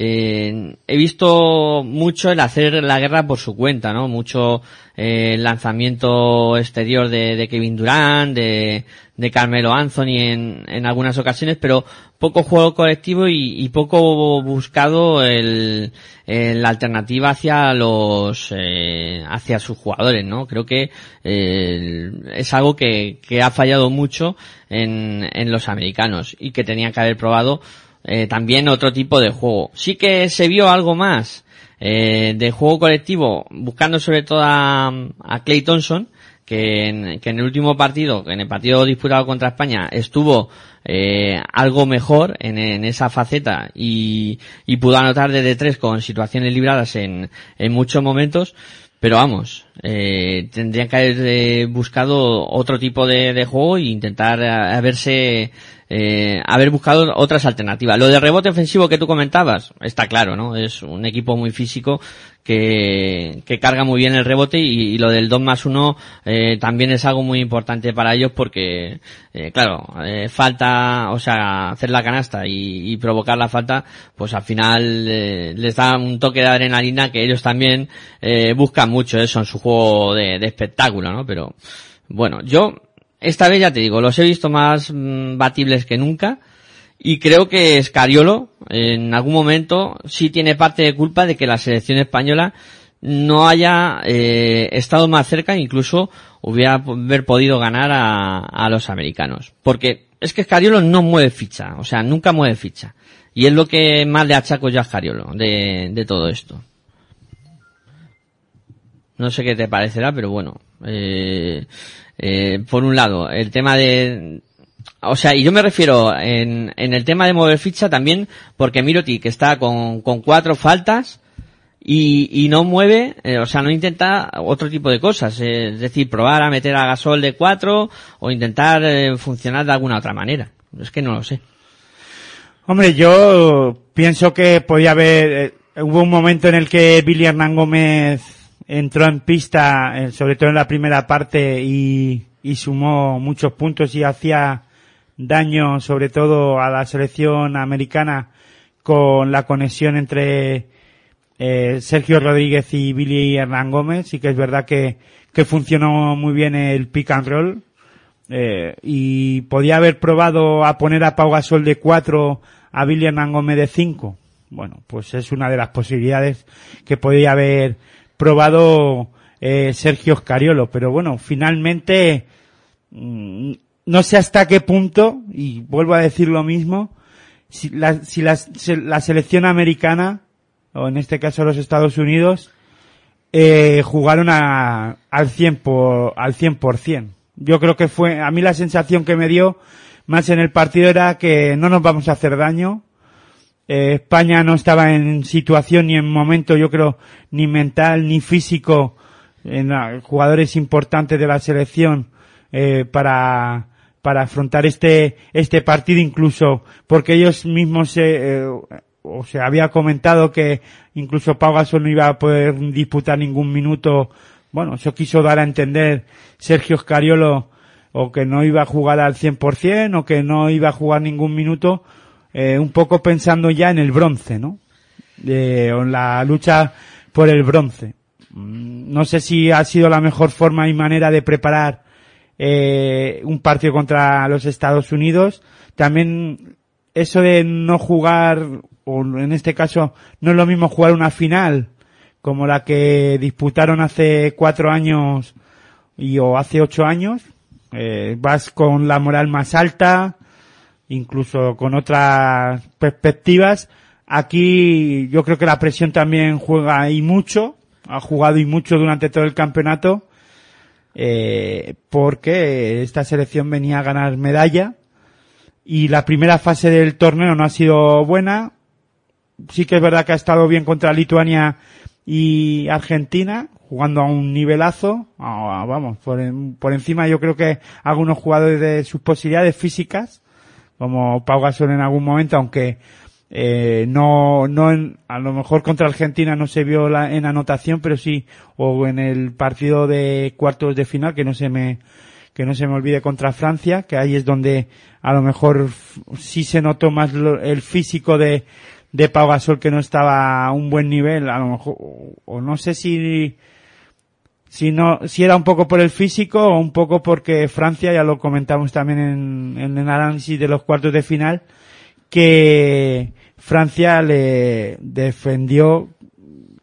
eh, he visto mucho el hacer la guerra por su cuenta, ¿no? Mucho eh, lanzamiento exterior de, Kevin Durant, de, de Carmelo Anthony en, en algunas ocasiones, pero poco juego colectivo y, y poco buscado el, el- la alternativa hacia los eh, hacia sus jugadores, ¿no? Creo que eh, es algo que, que ha fallado mucho en, en los americanos y que tenían que haber probado eh, también otro tipo de juego. Sí que se vio algo más eh, de juego colectivo, buscando sobre todo a, a Clay Thompson, que en, que en el último partido, en el partido disputado contra España, estuvo eh, algo mejor en, esa faceta y, y pudo anotar desde tres con situaciones libradas en, en muchos momentos. Pero vamos, eh, tendrían que haber eh, buscado otro tipo de, juego e intentar eh, haberse, eh, haber buscado otras alternativas. Lo de rebote ofensivo que tú comentabas, está claro, ¿no? Es un equipo muy físico que, que carga muy bien el rebote y, lo del 2 más 1 eh, también es algo muy importante para ellos porque, eh, claro, eh, falta, o sea, hacer la canasta y, y provocar la falta, pues al final eh, les da un toque de adrenalina que ellos también eh, buscan mucho eso en su juego de, de espectáculo, ¿no? Pero, bueno, yo esta vez ya te digo, los he visto más mm, batibles que nunca. Y creo que Scariolo, en algún momento, sí tiene parte de culpa de que la selección española no haya eh, estado más cerca, incluso hubiera haber podido ganar a, los americanos. Porque es que Scariolo no mueve ficha, o sea, nunca mueve ficha. Y es lo que más le achaco yo a Scariolo de, de todo esto. No sé qué te parecerá, pero bueno. Eh, eh, por un lado, el tema de... O sea, y yo me refiero en, en el tema de mover ficha también porque Miroti, que está con, con cuatro faltas y, y no mueve, eh, o sea, no intenta otro tipo de cosas. eh, es decir, probar a meter a Gasol de cuatro o intentar eh, funcionar de alguna otra manera. Es que no lo sé. Hombre, yo pienso que podía haber, hubo un momento en el que Billy Hernán Gómez entró en pista, eh, sobre todo en la primera parte, y, y sumó muchos puntos y hacía daño sobre todo a la selección americana con la conexión entre eh, Sergio Rodríguez y Billy Hernán Gómez. Sí que es verdad que, que funcionó muy bien el pick and roll. Eh, y podía haber probado a poner a Pau Gasol de 4 a Billy Hernán Gómez de 5. Bueno, pues es una de las posibilidades que podía haber probado eh, Sergio Scariolo. Pero bueno, finalmente mm, no sé hasta qué punto, y vuelvo a decir lo mismo, si la, si la, la selección americana, o en este caso los Estados Unidos, eh, jugaron a, al 100 por, al 100%. Yo creo que fue, a mí la sensación que me dio más en el partido era que no nos vamos a hacer daño. Eh, España no estaba en situación ni en momento, yo creo, ni mental ni físico en jugadores importantes de la selección eh, para para afrontar este este partido incluso porque ellos mismos se eh, o se había comentado que incluso Pau Gasol no iba a poder disputar ningún minuto. Bueno eso quiso dar a entender Sergio Scariolo o que no iba a jugar al 100% o que no iba a jugar ningún minuto eh, un poco pensando ya en el bronce no en la lucha por el bronce Mm, no sé si ha sido la mejor forma y manera de preparar eh, un partido contra los Estados Unidos. También eso de no jugar, o en este caso, no es lo mismo jugar una final como la que disputaron hace cuatro años y o hace ocho años. Eh, vas con la moral más alta, incluso con otras perspectivas. Aquí yo creo que la presión también juega y mucho, ha jugado y mucho durante todo el campeonato, eh, porque esta selección venía a ganar medalla y la primera fase del torneo no ha sido buena. Sí que es verdad que ha estado bien contra Lituania y Argentina, jugando a un nivelazo, vamos, por encima yo creo que algunos jugadores de sus posibilidades físicas, como Pau Gasol en algún momento, aunque eh, no, no en- a lo mejor contra Argentina no se vio la, en anotación, pero sí, o en el partido de cuartos de final, que no se me, que no se me olvide contra Francia, que ahí es donde a lo mejor sí se notó más el físico de, de Pau Gasol que no estaba a un buen nivel, a lo mejor, o no sé si, si no, si era un poco por el físico o un poco porque Francia, ya lo comentamos también en, el análisis de los cuartos de final, que Francia le defendió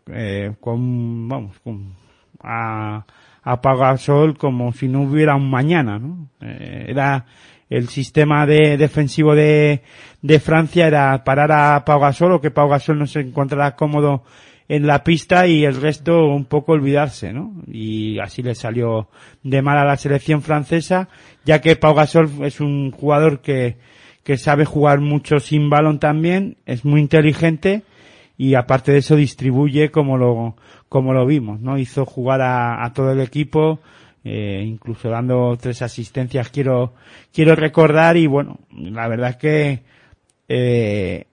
eh, con, vamos, con, a, a Pau Gasol como si no hubiera un mañana, ¿no? Eh, era el sistema de defensivo de, de Francia era parar a Pau Gasol o que Pau Gasol no se encontrara cómodo en la pista y el resto un poco olvidarse, ¿no? Y así le salió de mal a la selección francesa, ya que Pau Gasol es un jugador que, que sabe jugar mucho sin balón también, es muy inteligente y aparte de eso distribuye como lo, como lo vimos, ¿no? Hizo jugar a, a todo el equipo, eh, incluso dando tres asistencias quiero, quiero recordar y bueno, la verdad es que, eh,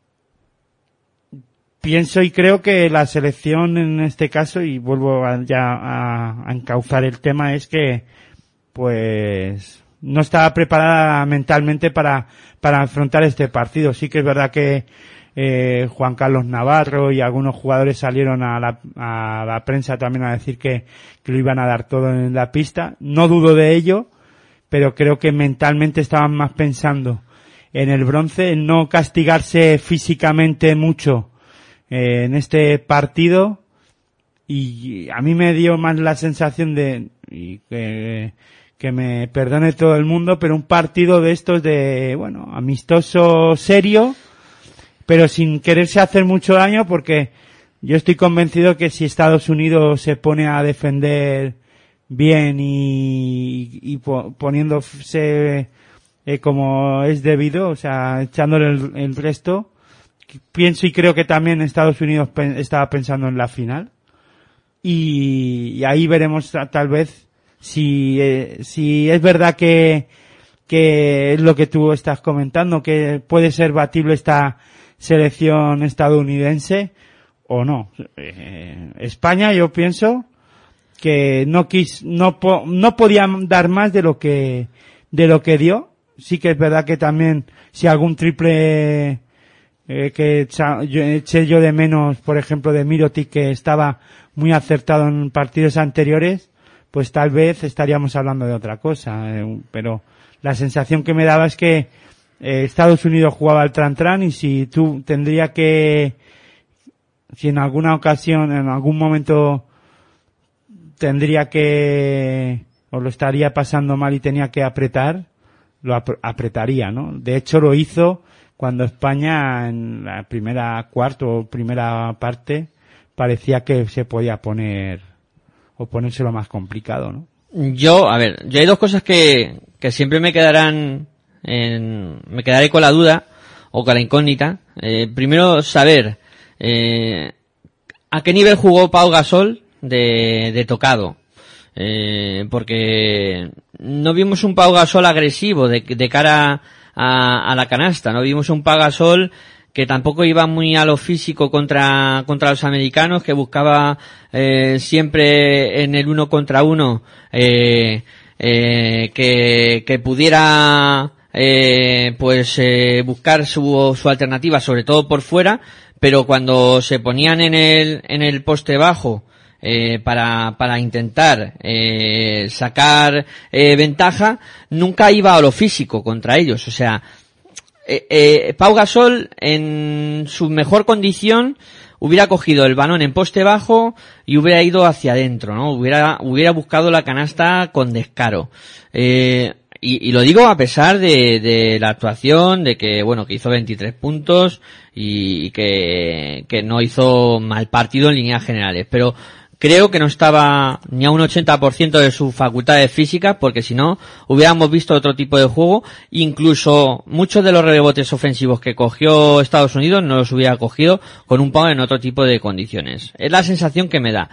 pienso y creo que la selección en este caso, y vuelvo ya a, encauzar el tema, es que pues no estaba preparada mentalmente para, para afrontar este partido. Sí que es verdad que eh, Juan Carlos Navarro y algunos jugadores salieron a la, a la prensa también a decir que, que lo iban a dar todo en la pista. No dudo de ello, pero creo que mentalmente estaban más pensando en el bronce, en no castigarse físicamente mucho eh, en este partido y a mí me dio más la sensación de y que, que me perdone todo el mundo, pero un partido de estos de, bueno, amistoso serio, pero sin quererse hacer mucho daño porque yo estoy convencido que si Estados Unidos se pone a defender bien y, y poniéndose eh, como es debido, o sea, echándole el, el resto, pienso y creo que también Estados Unidos estaba pensando en la final. Y, ahí veremos tal vez si, eh, si es verdad que, que es lo que tú estás comentando, que puede ser batible esta selección estadounidense o no. Eh, España, yo pienso que no quis, no, no podía dar más de lo que, de lo que dio. Sí que es verdad que también si algún triple eh, que yo, eché yo de menos, por ejemplo, de Miroti, que estaba muy acertado en partidos anteriores, pues tal vez estaríamos hablando de otra cosa. Eh, pero la sensación que me daba es que eh, Estados Unidos jugaba al tran-tran y si tú tendría que, si en alguna ocasión, en algún momento tendría que, o lo estaría pasando mal y tenía que apretar, lo apretaría, ¿no? De hecho lo hizo cuando España en la primera cuarto o primera parte parecía que se podía poner o ponérselo más complicado, ¿no? Yo, a ver, yo hay dos cosas que, que siempre me quedarán en, me quedaré con la duda o con la incógnita. Eh, primero, saber eh, a qué nivel jugó Pau Gasol de, de tocado. Eh, porque no vimos un Pau Gasol agresivo de, de cara a, la canasta, ¿no? Vimos un Pagasol que tampoco iba muy a lo físico contra, contra los americanos, que buscaba eh, siempre en el uno contra uno eh, eh, que, que pudiera eh, pues eh, buscar su, su alternativa, sobre todo por fuera, pero cuando se ponían en el, en el poste bajo, eh, para, para intentar eh, sacar eh, ventaja, nunca iba a lo físico contra ellos. O sea, eh, eh, Pau Gasol en su mejor condición hubiera cogido el balón en poste bajo y hubiera ido hacia adentro, ¿no? Hubiera, hubiera buscado la canasta con descaro. Eh, y, y, lo digo a pesar de, de, la actuación, de que, bueno, que hizo 23 puntos y, que, que no hizo mal partido en líneas generales. Pero creo que no estaba ni a un 80% de sus facultades físicas, porque si no, hubiéramos visto otro tipo de juego. Incluso muchos de los rebotes ofensivos que cogió Estados Unidos no los hubiera cogido con un pau en otro tipo de condiciones. Es la sensación que me da.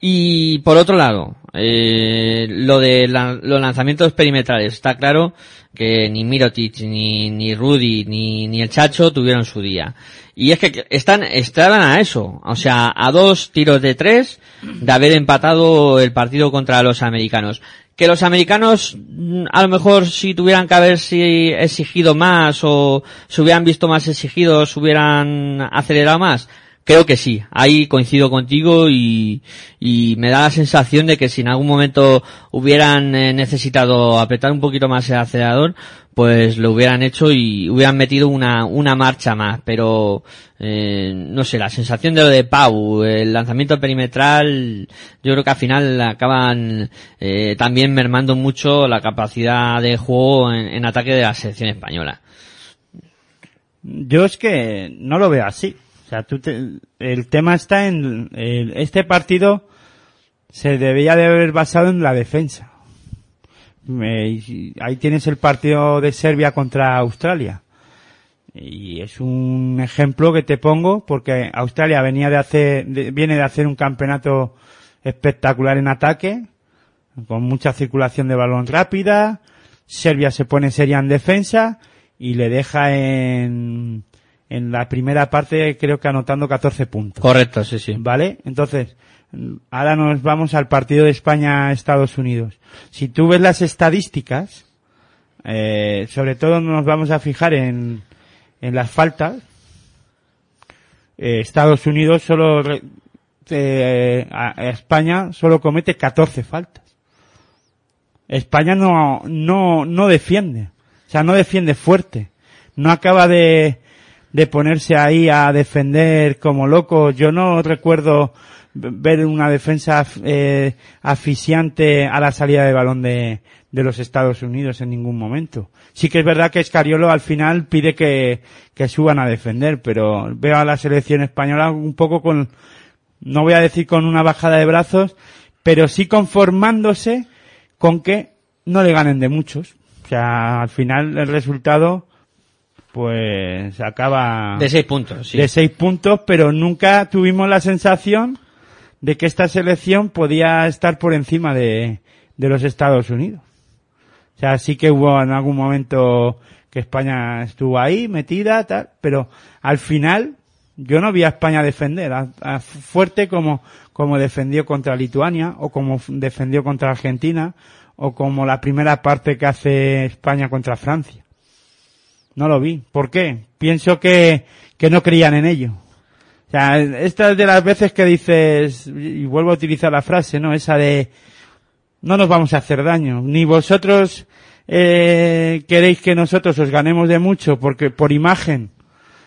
Y por otro lado, eh, lo de la, los lanzamientos perimetrales. Está claro que ni Mirotic, ni, ni Rudy, ni, ni el Chacho tuvieron su día. Y es que están, estaban a eso. O sea, a dos tiros de tres de haber empatado el partido contra los americanos. que los americanos mm, a lo mejor si tuvieran que haberse exigido más o se hubieran visto más exigidos hubieran acelerado más Creo que sí, ahí coincido contigo y, y, me da la sensación de que si en algún momento hubieran eh, necesitado apretar un poquito más el acelerador, pues lo hubieran hecho y hubieran metido una, una marcha más. Pero, eh, no sé, la sensación de lo de Pau, el lanzamiento perimetral, yo creo que al final acaban eh, también mermando mucho la capacidad de juego en, en ataque de la selección española. Yo es que no lo veo así. O sea, tú el tema está en el, este partido se debía de haber basado en la defensa. ahí tienes el partido de Serbia contra Australia. Y es un ejemplo que te pongo porque Australia venía de hacer, viene de hacer un campeonato espectacular en ataque, con mucha circulación de balón rápida. Serbia se pone seria en defensa y le deja en, en la primera parte creo que anotando 14 puntos. Correcto, sí, sí. ¿Vale? Entonces, ahora nos vamos al partido de España-Estados Unidos. Si tú ves las estadísticas, eh, sobre todo nos vamos a fijar en, en las faltas. Eh, Estados Unidos solo, eh, a España solo comete 14 faltas. España no, no, no defiende. O sea, no defiende fuerte. No acaba de, de ponerse ahí a defender como loco. Yo no recuerdo ver una defensa eh, asfixiante a la salida de balón de, de los Estados Unidos en ningún momento. Sí que es verdad que Escariolo al final pide que, que suban a defender, pero veo a la selección española un poco con, no voy a decir con una bajada de brazos, pero sí conformándose con que no le ganen de muchos. O sea, al final el resultado pues acaba de seis puntos, sí. de seis puntos, pero nunca tuvimos la sensación de que esta selección podía estar por encima de, de los Estados Unidos. O sea, sí que hubo en algún momento que España estuvo ahí metida, tal, pero al final yo no vi a España defender a, fuerte como, como defendió contra Lituania o como defendió contra Argentina o como la primera parte que hace España contra Francia. No lo vi. ¿Por qué? Pienso que, que no creían en ello. O sea, esta es de las veces que dices, y vuelvo a utilizar la frase, ¿no? Esa de, no nos vamos a hacer daño. Ni vosotros eh, queréis que nosotros os ganemos de mucho porque por imagen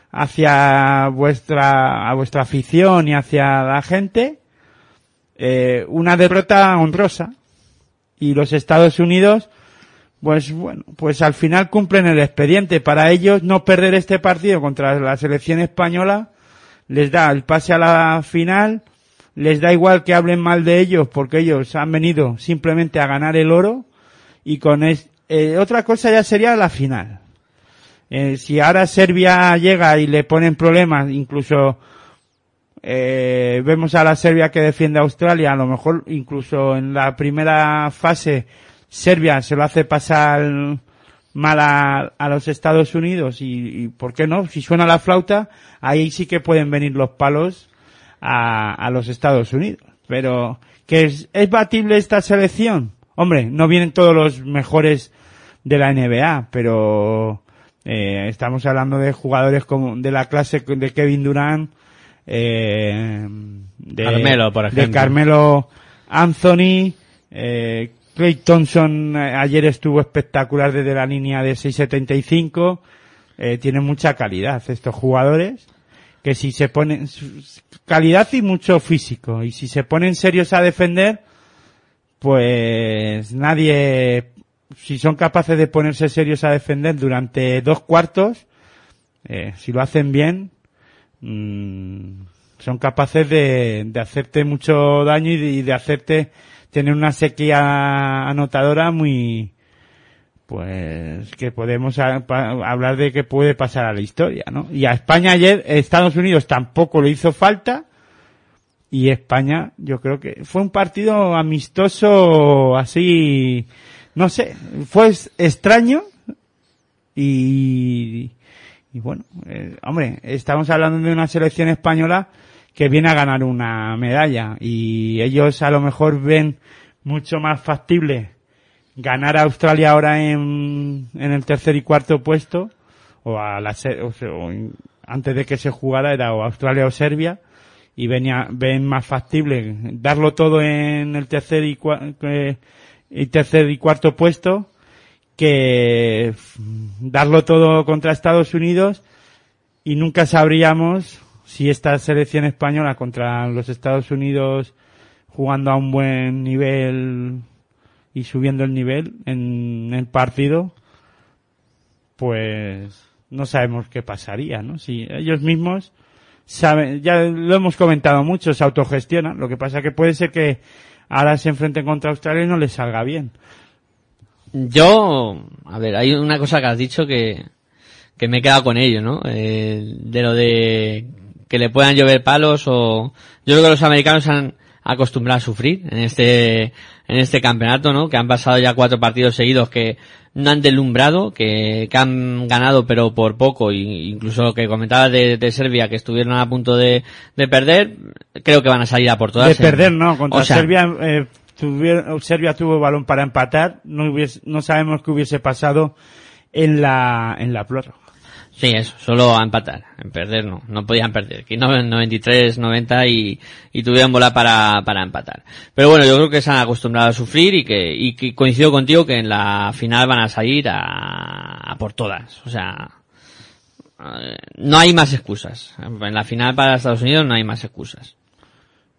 hacia vuestra, a vuestra afición y hacia la gente, eh, una derrota honrosa. Y los Estados Unidos, pues bueno, pues al final cumplen el expediente. Para ellos no perder este partido contra la selección española les da el pase a la final, les da igual que hablen mal de ellos porque ellos han venido simplemente a ganar el oro y con es, eh, otra cosa ya sería la final. Eh, si ahora Serbia llega y le ponen problemas, incluso eh, vemos a la Serbia que defiende a Australia, a lo mejor incluso en la primera fase Serbia se lo hace pasar mal a, los Estados Unidos y, ¿por qué no? Si suena la flauta, ahí sí que pueden venir los palos a, los Estados Unidos. Pero, ¿que es, batible esta selección? Hombre, no vienen todos los mejores de la NBA, pero eh, estamos hablando de jugadores como de la clase de Kevin Durant, eh, de Carmelo, por ejemplo. de Carmelo Anthony, eh, Clay Thompson eh, ayer estuvo espectacular desde la línea de 6.75. Eh, tienen mucha calidad estos jugadores. Que si se ponen, calidad y mucho físico. Y si se ponen serios a defender, pues nadie, si son capaces de ponerse serios a defender durante dos cuartos, eh, si lo hacen bien, mmm, son capaces de, de hacerte mucho daño y de hacerte tener una sequía anotadora muy, pues que podemos hablar de que puede pasar a la historia, ¿no? Y a España ayer, Estados Unidos tampoco le hizo falta y España, yo creo que fue un partido amistoso así, no sé, fue extraño y, y bueno, eh, hombre, estamos hablando de una selección española que viene a ganar una medalla. Y ellos a lo mejor ven mucho más factible ganar a Australia ahora en, en el tercer y cuarto puesto, o a la, o sea, o antes de que se jugara era o Australia o Serbia, y venía, ven más factible darlo todo en el tercer y, cua- que- y tercer y cuarto puesto que darlo todo contra Estados Unidos y nunca sabríamos si esta selección española contra los Estados Unidos jugando a un buen nivel y subiendo el nivel en el partido, pues no sabemos qué pasaría, ¿no? Si ellos mismos saben, ya lo hemos comentado mucho, se autogestionan, lo que pasa que puede ser que ahora se enfrenten contra Australia y no les salga bien. Yo, a ver, hay una cosa que has dicho que, que me he quedado con ello, ¿no? Eh, de lo de que le puedan llover palos o, yo creo que los americanos han acostumbrado a sufrir en este, en este campeonato, ¿no? Que han pasado ya cuatro partidos seguidos que no han deslumbrado, que, que han ganado pero por poco, y incluso lo que comentabas de, de Serbia, que estuvieron a punto de, de perder, creo que van a salir a por todas. de perder, ¿no? Contra o sea, Serbia, eh, tuvieron- Serbia tuvo balón para empatar, no hubiese, no sabemos qué hubiese pasado en la, en la prórroga. Sí, eso, solo a empatar. En perder no, no podían perder. Que no, 93, 90 y, y tuvieron bola para, para empatar. Pero bueno, yo creo que se han acostumbrado a sufrir y que, y que coincido contigo que en la final van a salir a, por todas. O sea, eh, no hay más excusas. En la final para Estados Unidos no hay más excusas.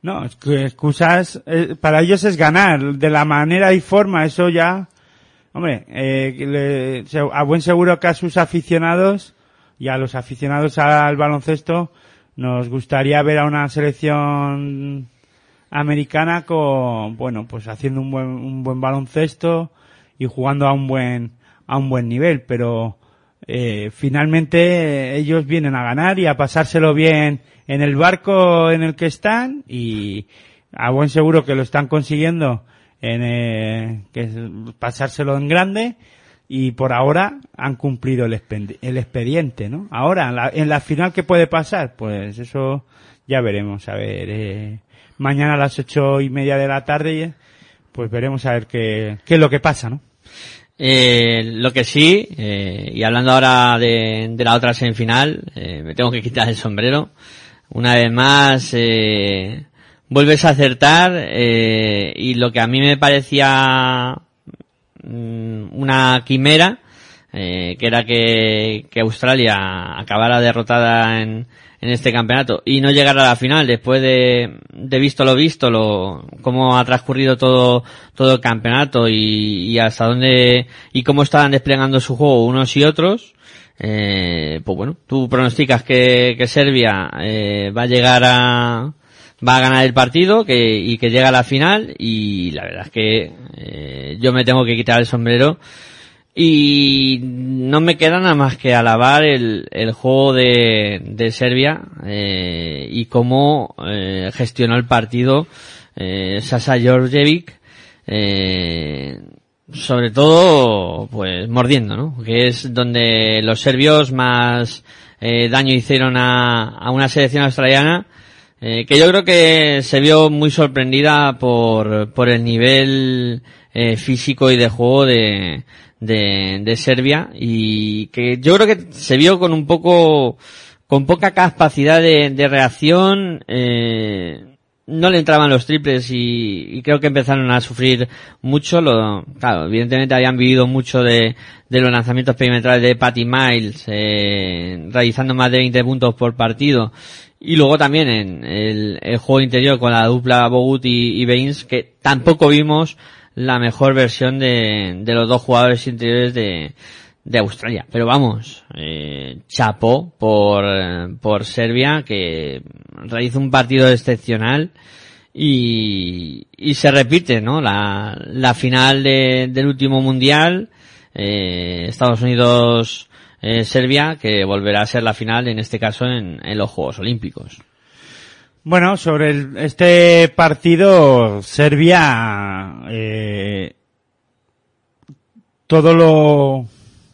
No, excusas, eh, para ellos es ganar, de la manera y forma, eso ya, hombre, eh, le- a buen seguro que a sus aficionados y a los aficionados al baloncesto nos gustaría ver a una selección americana con, bueno, pues haciendo un buen, un buen baloncesto y jugando a un buen, a un buen nivel, pero eh, finalmente ellos vienen a ganar y a pasárselo bien en el barco en el que están y a buen seguro que lo están consiguiendo en eh, que pasárselo en grande y por ahora han cumplido el, expediente, ¿no? Ahora, en la, en la final, ¿qué puede pasar? Pues eso ya veremos, a ver, eh, mañana a las ocho y media de la tarde, pues veremos a ver qué, qué es lo que pasa, ¿no? Eh, lo que sí, eh, y hablando ahora de, de la otra semifinal, eh, me tengo que quitar el sombrero. Una vez más, eh, vuelves a acertar, eh, y lo que a mí me parecía una quimera, eh, que era que, Australia acabara derrotada en, en este campeonato y no llegara a la final después de, de visto lo visto, lo, cómo ha transcurrido todo, todo el campeonato y, y hasta dónde y cómo estaban desplegando su juego unos y otros, eh, pues bueno, tú pronosticas que, que Serbia eh, va a llegar a va a ganar el partido que, y que llega a la final y la verdad es que eh, yo me tengo que quitar el sombrero y no me queda nada más que alabar el, el juego de, Serbia eh, y cómo eh, gestionó el partido eh, Sasa Georgievic sobre todo pues mordiendo no que es donde los serbios más daño hicieron a una selección australiana eh, que yo creo que se vio muy sorprendida por, por el nivel eh, físico y de juego de, de, Serbia y que yo creo que se vio con un poco, con poca capacidad de, de reacción, eh, no le entraban los triples y, y creo que empezaron a sufrir mucho. Lo, claro, evidentemente habían vivido mucho de, de los lanzamientos perimetrales de Patty Miles, eh, realizando más de 20 puntos por partido. Y luego también en el, el juego interior con la dupla Bogut y, y Baines, que tampoco vimos la mejor versión de, de los dos jugadores interiores de, de Australia. Pero vamos, eh, chapó por, por Serbia, que realiza un partido excepcional y, y se repite, ¿no? La, la final de- del último mundial, eh, Estados Unidos, Serbia, que volverá a ser la final, en este caso, en, en los Juegos Olímpicos. Bueno, sobre el- este partido, Serbia eh, todo lo,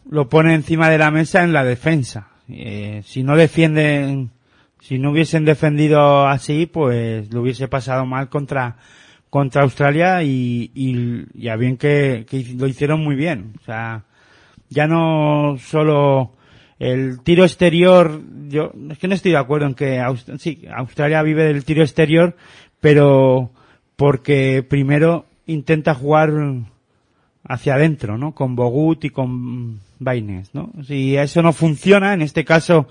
lo pone encima de la mesa en la defensa. Eh, si no defienden, si no hubiesen defendido así, pues lo hubiese pasado mal contra contra Australia y, y ya bien que, que lo hicieron muy bien. O sea, ya no solo el tiro exterior, yo es que no estoy de acuerdo en que sí, Australia vive del tiro exterior, pero porque primero intenta jugar hacia adentro, ¿no? Con Bogut y con Baines, ¿no? Si eso no funciona, en este caso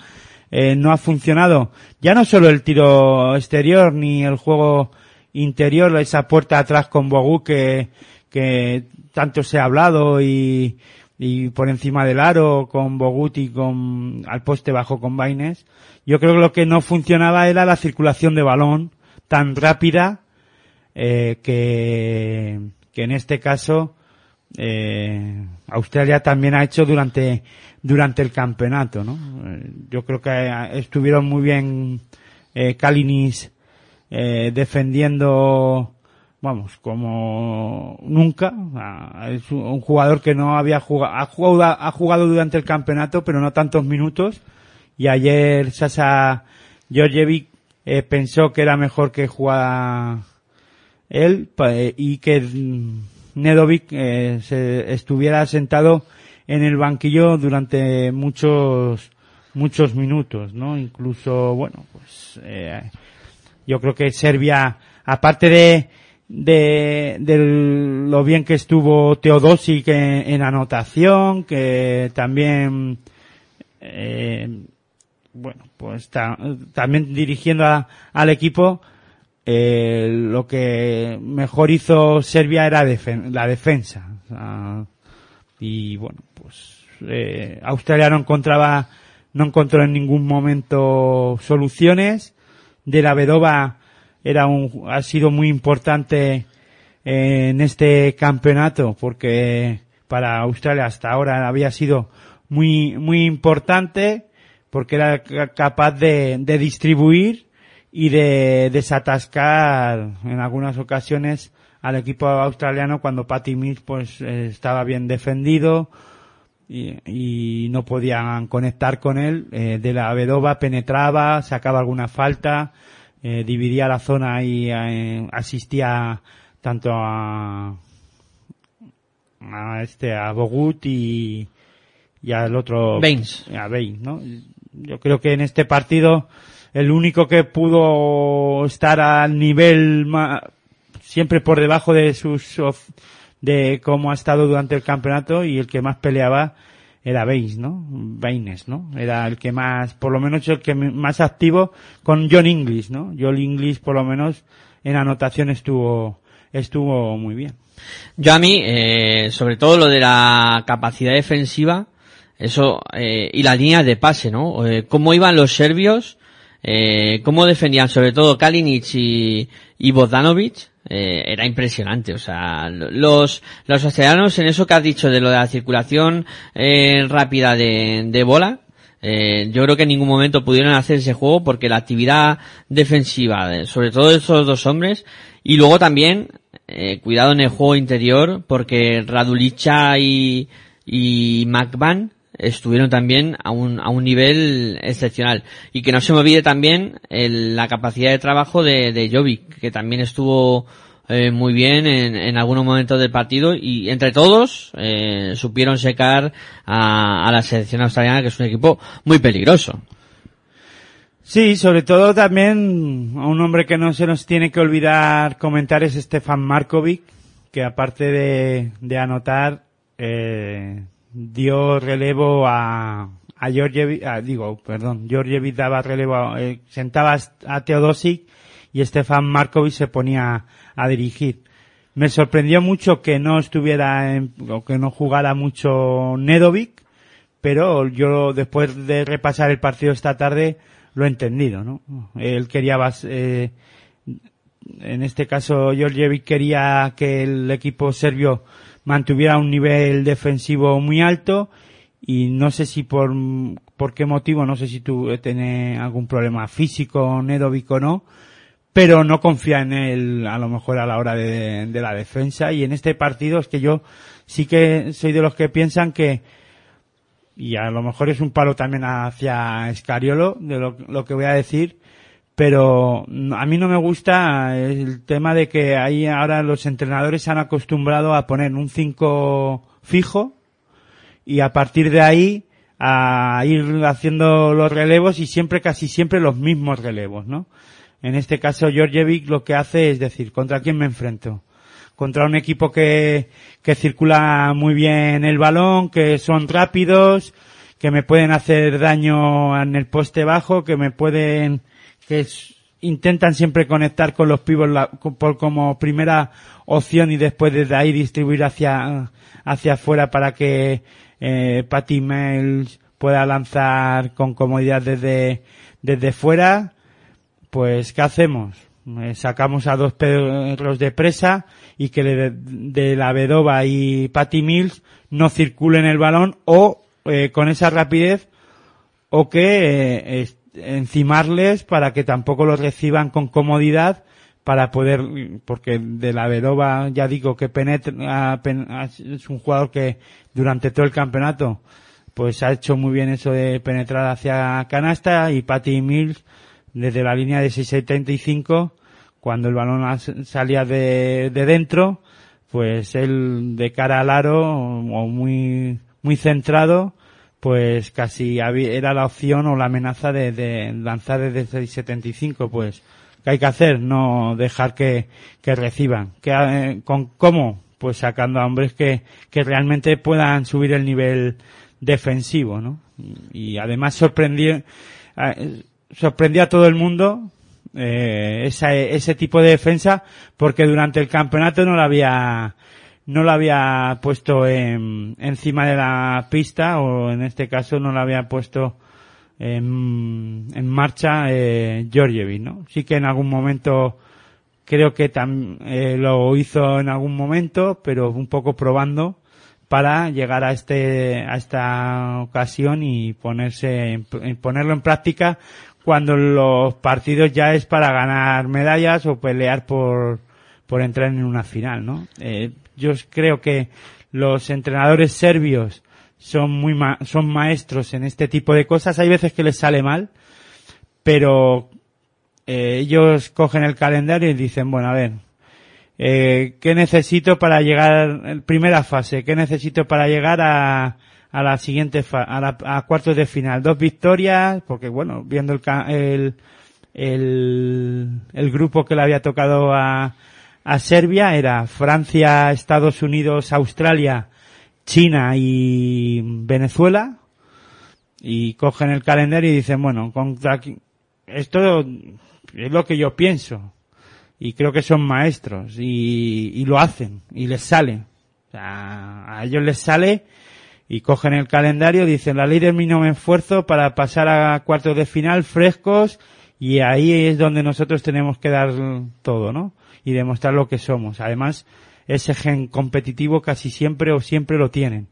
eh, no ha funcionado ya no solo el tiro exterior ni el juego interior, esa puerta atrás con Bogut que, que tanto se ha hablado y, y por encima del aro con Bogut y con al poste bajo con Baines. Yo creo que lo que no funcionaba era la circulación de balón tan rápida eh, que, que en este caso eh, Australia también ha hecho durante durante el campeonato, ¿no? Eh, yo creo que eh, estuvieron muy bien eh, Kalinis eh, defendiendo, vamos, como nunca. Es un jugador que no había jugado, ha jugado, ha jugado durante el campeonato, pero no tantos minutos. Y ayer Sasa Georgievic eh, pensó que era mejor que jugara él eh, y que Nedovic eh, se estuviera sentado en el banquillo durante muchos muchos minutos, ¿no? Incluso, bueno, pues eh, yo creo que Serbia, aparte de de, de lo bien que estuvo Teodosic en, en anotación, que también eh, bueno, pues ta- también dirigiendo a- al equipo, eh, lo que mejor hizo Serbia era la defensa. Y bueno, pues eh, Australia no encontraba, no encontró en ningún momento soluciones. De la Vedova era un, ha sido muy importante en este campeonato porque para Australia hasta ahora había sido muy, muy importante porque era ca- capaz de, de distribuir y de desatascar en algunas ocasiones al equipo australiano cuando Patty Mills pues estaba bien defendido y, y no podían conectar con él. Eh, de la Vedova penetraba, sacaba alguna falta, eh, dividía la zona y eh, asistía tanto a, a este a Bogut y, y al otro Baines. a Baines, ¿no? Yo creo que en este partido el único que pudo estar al nivel ma- siempre por debajo de sus de cómo ha estado durante el campeonato y el que más peleaba era Baines, ¿no? Baines, ¿no? Era el que más, por lo menos el que más activo con John English, ¿no? John English por lo menos en anotación estuvo estuvo muy bien. Yo a mí, eh, sobre todo lo de la capacidad defensiva, eso, eh, y las líneas de pase, ¿no? Eh, cómo iban los serbios, eh, cómo defendían, sobre todo Kalinic y, y eh, era impresionante. O sea, los, los australianos en eso que has dicho de lo de la circulación eh, rápida de, bola, eh, yo creo que en ningún momento pudieron hacer ese juego porque la actividad defensiva, de- sobre todo de esos dos hombres, y luego también, cuidado en el juego interior, porque Radulicha y, y McVan estuvieron también a un, a un nivel excepcional. Y que no se me olvide también el- la capacidad de trabajo de, de Jovic, que también estuvo eh, muy bien en, en algunos momentos del partido y entre todos eh, supieron secar a, la selección australiana, que es un equipo muy peligroso. Sí, sobre todo también a un hombre que no se nos tiene que olvidar comentar es Stefan Markovic, que aparte de, de anotar, eh, dio relevo a, a Georgievic, ah, digo, perdón, Georgievic daba relevo, a- eh, sentaba a Teodosic y Stefan Markovic se ponía a dirigir. Me sorprendió mucho que no estuviera en, o que no jugara mucho Nedovic, pero yo después de repasar el partido esta tarde lo he entendido, ¿no? Él quería, eh, en este caso Georgievic quería que el equipo serbio mantuviera un nivel defensivo muy alto y no sé si por, por qué motivo, no sé si tú tienes algún problema físico, Nedovic o no, pero no confía en él a lo mejor a la hora de, de la defensa. Y en este partido es que yo sí que soy de los que piensan que y a lo mejor es un palo también hacia Escariolo de lo, lo que voy a decir pero a mí no me gusta el tema de que ahí ahora los entrenadores se han acostumbrado a poner un 5 fijo y a partir de ahí a ir haciendo los relevos y siempre, casi siempre los mismos relevos, ¿no? En este caso, Georgievic lo que hace es decir, ¿contra quién me enfrento? Contra un equipo que, que circula muy bien el balón, que son rápidos, que me pueden hacer daño en el poste bajo, que me pueden, que intentan siempre conectar con los pibos por como primera opción y después desde ahí distribuir hacia, hacia afuera para que eh, Patty Miles pueda lanzar con comodidad desde, desde fuera, pues ¿qué hacemos? Eh, sacamos a dos perros de presa y que de, la Bedova y Patty Mills no circulen el balón o eh, con esa rapidez o que eh, encimarles para que tampoco los reciban con comodidad para poder, porque de la Vedova ya digo que penetra, es un jugador que durante todo el campeonato pues ha hecho muy bien eso de penetrar hacia canasta y Patty Mills desde la línea de 6.75 cuando el balón salía de, de dentro pues él de cara al aro o muy muy centrado pues casi había, era la opción o la amenaza de, de lanzar desde 6.75 pues ¿qué hay que hacer? No dejar que, que reciban. ¿Qué, eh, con, ¿Cómo? Pues sacando a hombres que, que realmente puedan subir el nivel defensivo, ¿no? Y, además sorprendió, sorprendió a todo el mundo eh, esa, ese tipo de defensa porque durante el campeonato no la había no la había puesto en, encima de la pista o en este caso no la había puesto en, en marcha eh, Georgievic, ¿no? Sí que en algún momento creo que tam, eh, lo hizo en algún momento, pero un poco probando para llegar a este a esta ocasión y ponerse ponerlo en práctica cuando los partidos ya es para ganar medallas o pelear por por entrar en una final, ¿no? Eh, yo creo que los entrenadores serbios son muy ma son maestros en este tipo de cosas. Hay veces que les sale mal, pero eh, ellos cogen el calendario y dicen, bueno, a ver, eh, ¿qué necesito para llegar, primera fase, qué necesito para llegar a, a la siguiente fa a, la, a cuartos de final? Dos victorias, porque bueno, viendo el, el, el, el grupo que le había tocado a, a Serbia era Francia, Estados Unidos, Australia, China y Venezuela y cogen el calendario y dicen, bueno, contra esto es lo que yo pienso y creo que son maestros y, y lo hacen y les sale. A ellos les sale y cogen el calendario, dicen la ley del mínimo esfuerzo para pasar a cuartos de final frescos y ahí es donde nosotros tenemos que dar todo, ¿no? Y demostrar lo que somos. Además, ese gen competitivo casi siempre o siempre lo tienen.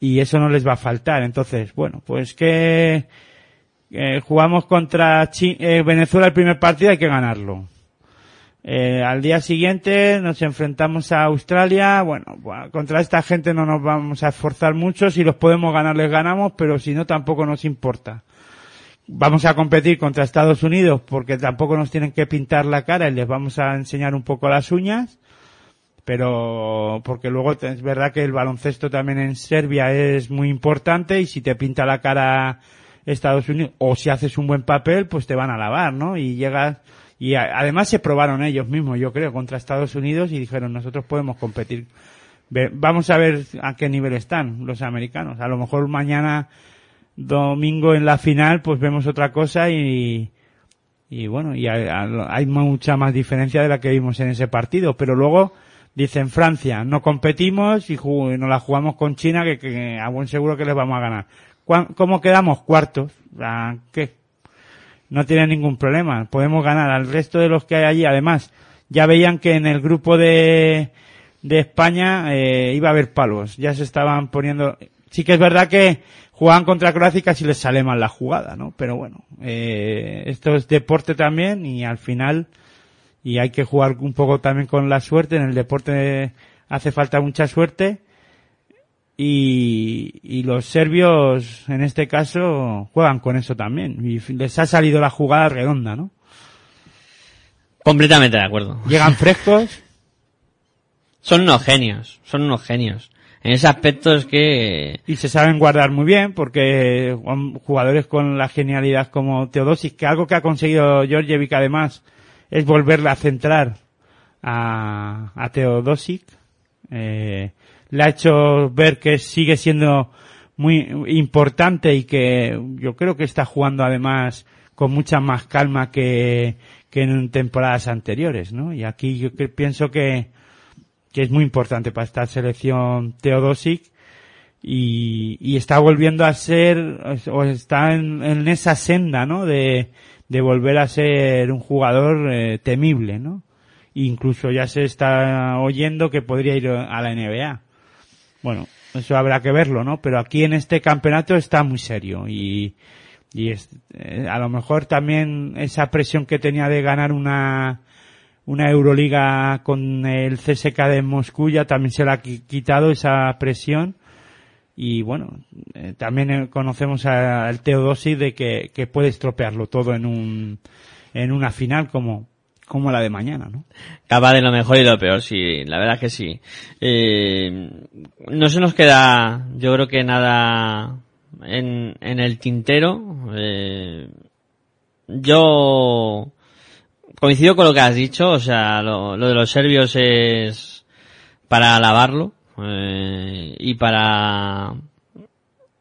Y eso no les va a faltar. Entonces, bueno, pues que eh, jugamos contra eh, Venezuela el primer partido, hay que ganarlo. Eh, al día siguiente nos enfrentamos a Australia. Bueno, contra esta gente no nos vamos a esforzar mucho. Si los podemos ganar, les ganamos, pero si no, tampoco nos importa. Vamos a competir contra Estados Unidos porque tampoco nos tienen que pintar la cara y les vamos a enseñar un poco las uñas pero porque luego es verdad que el baloncesto también en Serbia es muy importante y si te pinta la cara Estados Unidos o si haces un buen papel pues te van a lavar, ¿no? Y llegas y además se probaron ellos mismos, yo creo, contra Estados Unidos y dijeron nosotros podemos competir. Vamos a ver a qué nivel están los americanos. A lo mejor mañana domingo en la final pues vemos otra cosa y y bueno, y hay, hay mucha más diferencia de la que vimos en ese partido, pero luego Dicen Francia, no competimos y nos la jugamos con China que, a buen seguro que les vamos a ganar. ¿Cómo quedamos? Cuartos. ¿Qué? No tiene ningún problema. Podemos ganar al resto de los que hay allí. Además, ya veían que en el grupo de, de España eh, iba a haber palos. Ya se estaban poniendo. Sí que es verdad que juegan contra Croacia y casi les sale mal la jugada, ¿no? Pero bueno, eh, esto es deporte también y al final y hay que jugar un poco también con la suerte. En el deporte hace falta mucha suerte. Y, y los serbios, en este caso, juegan con eso también. Y les ha salido la jugada redonda, ¿no? Completamente de acuerdo. Llegan frescos. Son unos genios, son unos genios. En ese aspecto es que... Y se saben guardar muy bien porque jugadores con la genialidad como Teodosis, que algo que ha conseguido Georgievic además es volverle a centrar a, a Teodosic. Eh, le ha hecho ver que sigue siendo muy importante y que yo creo que está jugando además con mucha más calma que, que en temporadas anteriores, ¿no? Y aquí yo pienso que, que es muy importante para esta selección Teodosic y, y está volviendo a ser, o está en, en esa senda, ¿no? De, de volver a ser un jugador eh, temible, ¿no? Incluso ya se está oyendo que podría ir a la NBA. Bueno, eso habrá que verlo, ¿no? Pero aquí en este campeonato está muy serio y, y es, eh, a lo mejor también esa presión que tenía de ganar una, una Euroliga con el CSK de Moscú ya también se le ha quitado esa presión y bueno, eh, también eh, conocemos al Teodosi de que, que puede estropearlo todo en un, en una final como, como la de mañana, ¿no? Capaz de lo mejor y lo peor, sí, la verdad es que sí. Eh, no se nos queda, yo creo que nada en, en el tintero. Eh, yo coincido con lo que has dicho, o sea, lo, de los serbios es para alabarlo eh, y para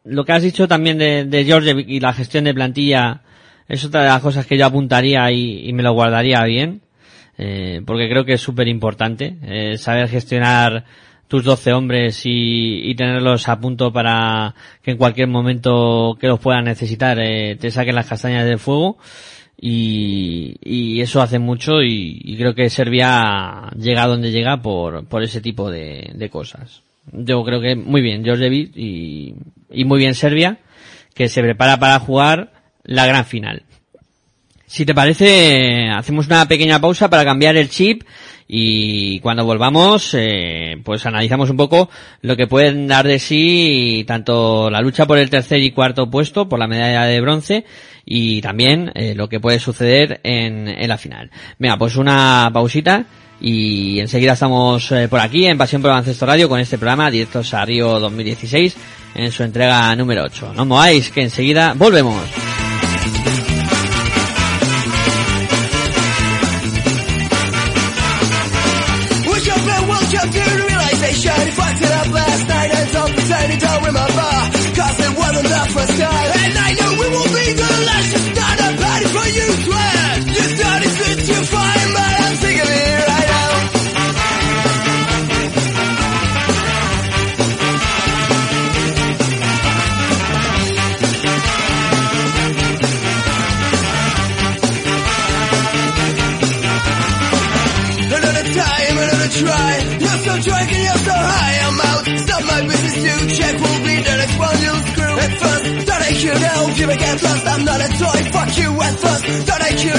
lo que has dicho también de, George y la gestión de plantilla es otra de las cosas que yo apuntaría y, me lo guardaría bien, eh, porque creo que es súper importante eh, saber gestionar tus 12 hombres y, y, tenerlos a punto para que en cualquier momento que los puedan necesitar eh, te saquen las castañas del fuego y, y eso hace mucho y, creo que Serbia llega donde llega por, por ese tipo de, cosas. Yo creo que muy bien Georgievic y, y muy bien Serbia que se prepara para jugar la gran final. Si te parece, hacemos una pequeña pausa para cambiar el chip y cuando volvamos, eh, pues analizamos un poco lo que pueden dar de sí tanto la lucha por el tercer y cuarto puesto, por la medalla de bronce, y también eh, lo que puede suceder en, en, la final. Venga, pues una pausita y enseguida estamos eh, por aquí en Pasión por Baloncesto Radio con este programa directos a Río 2016 en su entrega número 8. No mováis que enseguida volvemos. Remember could help you get lost I'm not a toy, fuck you at first Thought I could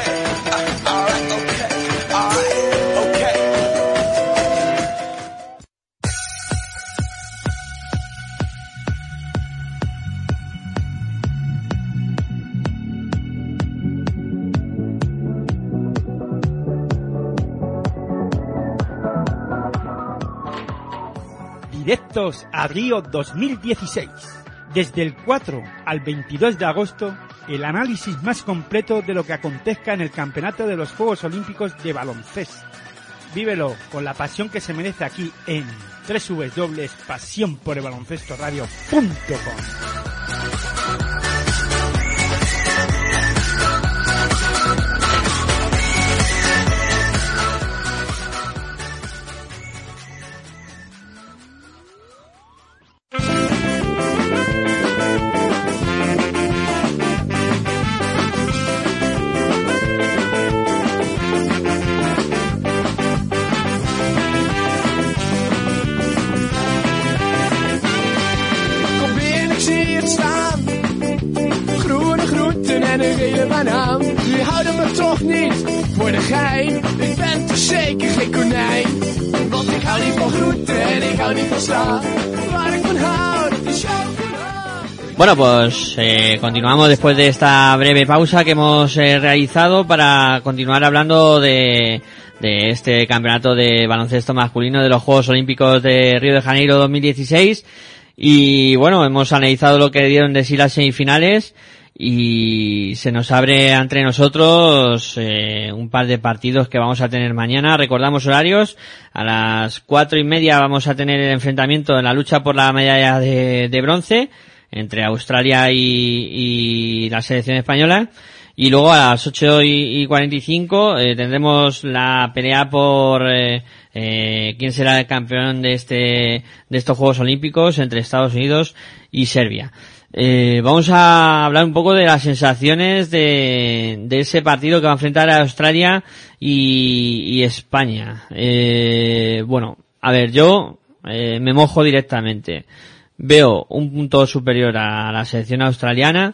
Directos a Río 2016. Desde el 4 al 22 de agosto, el análisis más completo de lo que acontezca en el Campeonato de los Juegos Olímpicos de Baloncesto. Vívelo con la pasión que se merece aquí en www.pasionporelbaloncestoradio.com. Bueno, pues eh, continuamos después de esta breve pausa que hemos eh, realizado para continuar hablando de, de este campeonato de baloncesto masculino de los Juegos Olímpicos de Río de Janeiro 2016. Y bueno, hemos analizado lo que dieron de sí las semifinales y se nos abre entre nosotros eh, un par de partidos que vamos a tener mañana. Recordamos horarios. A las cuatro y media vamos a tener el enfrentamiento en la lucha por la medalla de, bronce entre Australia y, la selección española. Y luego a las 8 y, y 45 eh, tendremos la pelea por eh, eh, quién será el campeón de este de estos Juegos Olímpicos entre Estados Unidos y Serbia. Eh, vamos a hablar un poco de las sensaciones de, ese partido que va a enfrentar a Australia y, y España. Eh, bueno, a ver, yo eh, me mojo directamente. Veo un punto superior a la selección australiana.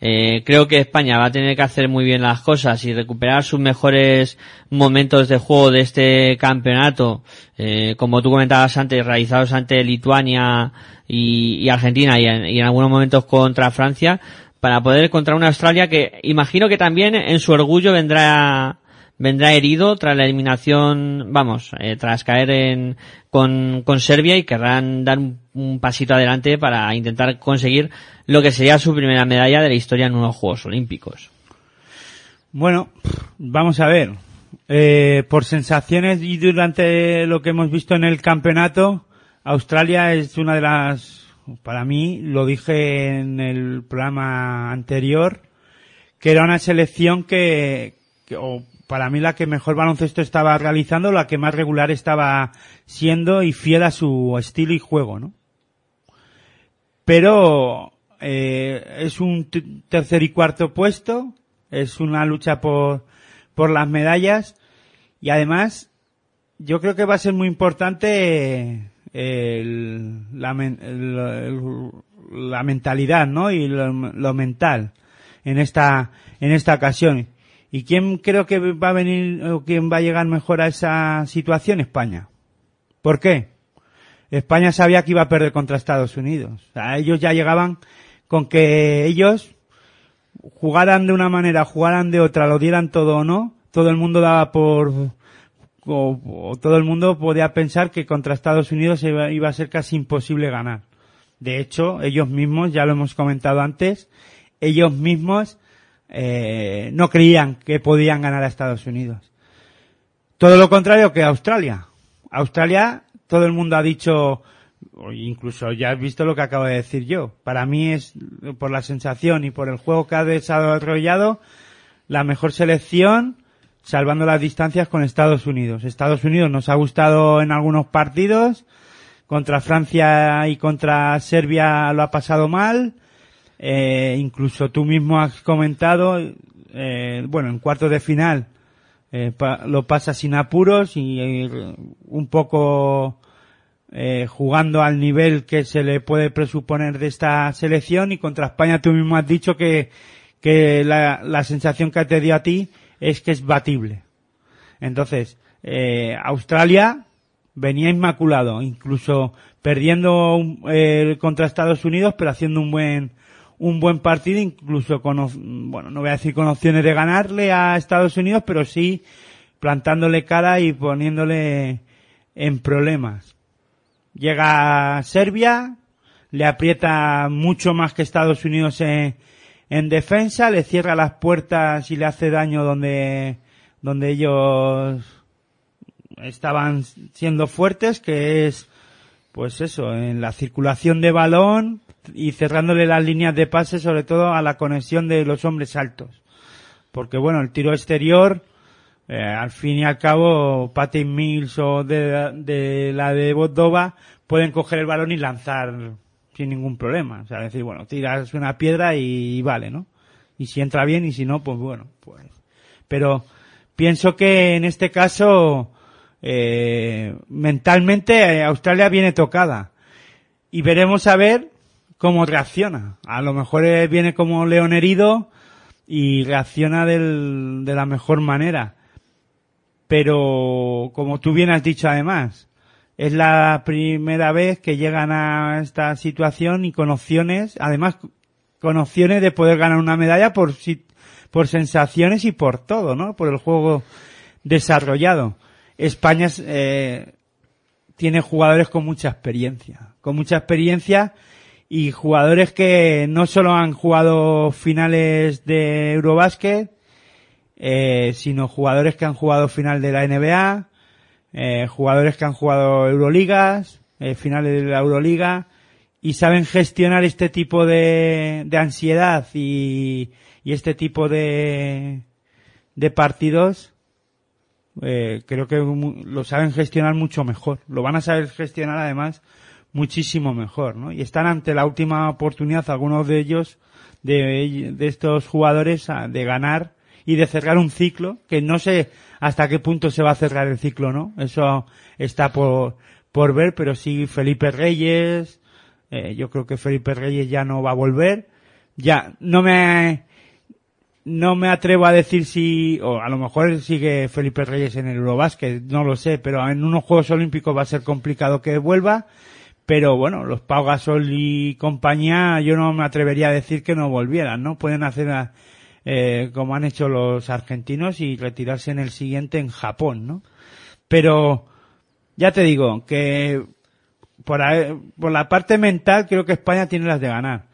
Eh, creo que España va a tener que hacer muy bien las cosas y recuperar sus mejores momentos de juego de este campeonato, eh, como tú comentabas antes, realizados ante Lituania y, Argentina y en, y en algunos momentos contra Francia, para poder encontrar una Australia que imagino que también en su orgullo vendrá vendrá herido tras la eliminación, vamos, eh, tras caer en, con, con Serbia y querrán dar un, un pasito adelante para intentar conseguir lo que sería su primera medalla de la historia en unos Juegos Olímpicos. Bueno, vamos a ver. Eh, por sensaciones y durante lo que hemos visto en el campeonato, Australia es una de las, para mí, lo dije en el programa anterior, que era una selección que, que o para mí la que mejor baloncesto estaba realizando, la que más regular estaba siendo y fiel a su estilo y juego, ¿no? Pero eh, es un tercer y cuarto puesto, es una lucha por, por las medallas Y además, yo creo que va a ser muy importante el- la, la mentalidad, ¿no? Y lo, lo mental en esta, en esta ocasión. ¿Y quién creo que va a venir o quién va a llegar mejor a esa situación? España. ¿Por qué? España sabía que iba a perder contra Estados Unidos. O sea, ellos ya llegaban con que ellos jugaran de una manera, jugaran de otra, lo dieran todo o no, todo el mundo daba por, o, o todo el mundo podía pensar que contra Estados Unidos iba, iba a ser casi imposible ganar. De hecho, ellos mismos, ya lo hemos comentado antes, ellos mismos eh, no creían que podían ganar a Estados Unidos. Todo lo contrario que Australia. Australia, todo el mundo ha dicho, incluso ya has visto lo que acabo de decir yo. Para mí es, por la sensación y por el juego que ha desarrollado, la mejor selección, salvando las distancias con Estados Unidos. Estados Unidos nos ha gustado en algunos partidos, contra Francia y contra Serbia lo ha pasado mal, eh, incluso tú mismo has comentado, eh, bueno, en cuartos de final eh, lo pasa sin apuros y eh, un poco eh, jugando al nivel que se le puede presuponer de esta selección y contra España tú mismo has dicho que, que la, la sensación que te dio a ti es que es batible. Entonces, eh, Australia venía inmaculado, incluso perdiendo eh, contra Estados Unidos, pero haciendo un buen un buen partido, incluso con, bueno, no voy a decir con opciones de ganarle a Estados Unidos, pero sí plantándole cara y poniéndole en problemas. Llega Serbia, le aprieta mucho más que Estados Unidos en, en defensa, le cierra las puertas y le hace daño donde, donde ellos estaban siendo fuertes, que es, pues eso, en la circulación de balón y cerrándole las líneas de pase, sobre todo a la conexión de los hombres altos. Porque bueno, el tiro exterior, eh, al fin y al cabo, Patty Mills o de, la de Bodova pueden coger el balón y lanzar sin ningún problema. O sea, decir, bueno, tiras una piedra y, vale, ¿no? Y si entra bien y si no, pues bueno, pues. Pero pienso que en este caso, eh, mentalmente eh, Australia viene tocada. Y veremos a ver cómo reacciona. A lo mejor viene como león herido y reacciona del- de la mejor manera. Pero, como tú bien has dicho además, es la primera vez que llegan a esta situación y con opciones, además con opciones de poder ganar una medalla por, por sensaciones y por todo, ¿no? Por el juego desarrollado. España es, eh, tiene jugadores con mucha experiencia, con mucha experiencia y jugadores que no solo han jugado finales de Eurobásquet, eh, sino jugadores que han jugado final de la NBA, eh, jugadores que han jugado Euroligas, eh, finales de la Euroliga, y saben gestionar este tipo de, de ansiedad y, y este tipo de, de partidos, eh, creo que lo saben gestionar mucho mejor. Lo van a saber gestionar además muchísimo mejor, ¿no? Y están ante la última oportunidad, algunos de ellos, de, estos jugadores, de ganar y de cerrar un ciclo, que no sé hasta qué punto se va a cerrar el ciclo, ¿no? Eso está por, por ver, pero sí Felipe Reyes, eh, yo creo que Felipe Reyes ya no va a volver. Ya, no me, no me atrevo a decir si, o a lo mejor sigue Felipe Reyes en el Eurobásquet, no lo sé, pero en unos Juegos Olímpicos va a ser complicado que vuelva. Pero bueno, los Pau Gasol y compañía, yo no me atrevería a decir que no volvieran, ¿no? Pueden hacer a- eh, como han hecho los argentinos y retirarse en el siguiente en Japón, ¿no? Pero ya te digo que por, por la parte mental creo que España tiene las de ganar.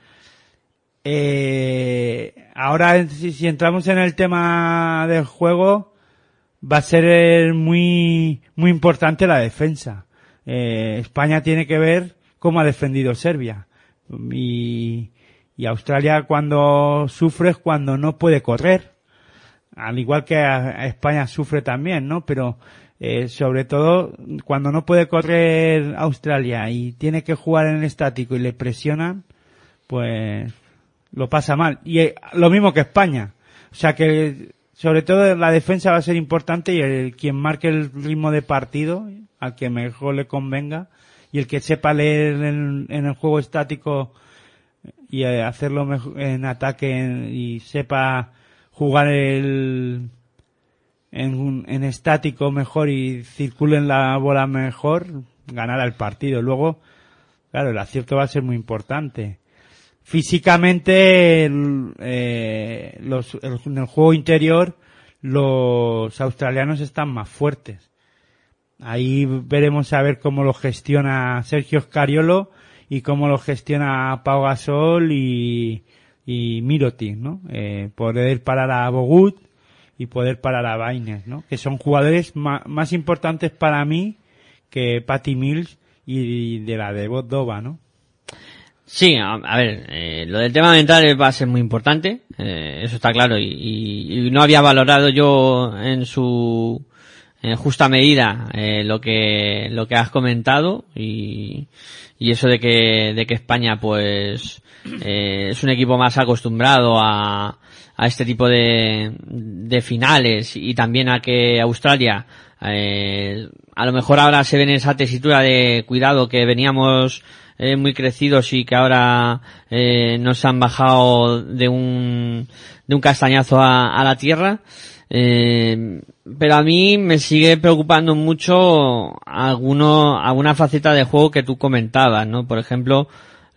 Eh, ahora si, si entramos en el tema del juego va a ser muy muy importante la defensa. Eh, España tiene que ver cómo ha defendido Serbia y, Australia cuando sufre es cuando no puede correr al igual que España sufre también, ¿no? Pero eh, sobre todo cuando no puede correr Australia y tiene que jugar en el estático y le presionan, pues lo pasa mal. Y eh, lo mismo que España. O sea que sobre todo la defensa va a ser importante y el quien marque el ritmo de partido, al que mejor le convenga, y el que sepa leer en, el juego estático y eh, hacerlo mejor en ataque y sepa jugar el en, en estático mejor y circulen la bola mejor, ganará el partido. Luego, claro, el acierto va a ser muy importante. Físicamente, eh, los, en el juego interior, los australianos están más fuertes. Ahí veremos a ver cómo lo gestiona Sergio Scariolo y cómo lo gestiona Pau Gasol y, y Mirotic, ¿no? Eh, poder parar a Bogut y poder parar a Baines, ¿no? Que son jugadores más importantes para mí que Patty Mills y de la de Bodova, ¿no? Sí, a, ver, eh, lo del tema mental va a ser muy importante, eh, eso está claro, y no había valorado yo en su en justa medida eh, lo que lo que has comentado y, y eso de que de que España pues eh, es un equipo más acostumbrado a, a este tipo de, de finales y también a que Australia eh, a lo mejor ahora se ve en esa tesitura de cuidado que veníamos eh, muy crecidos y que ahora eh, nos han bajado de un de un castañazo a, a la tierra eh, pero a mí me sigue preocupando mucho alguno, alguna faceta de juego que tú comentabas, ¿no? Por ejemplo,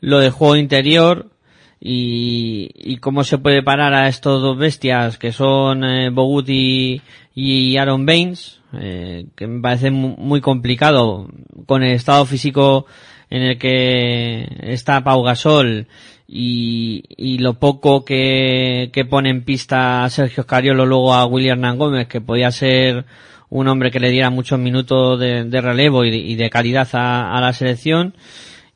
lo de juego interior y, y cómo se puede parar a estos dos bestias que son eh, Bogut y, Aaron Baines, eh, que me parece mu- muy complicado con el estado físico en el que está Pau Gasol y, y lo poco que, que pone en pista Sergio Scariolo luego a William Hernán Gómez, que podía ser un hombre que le diera muchos minutos de, relevo y de, y calidad a, a la selección.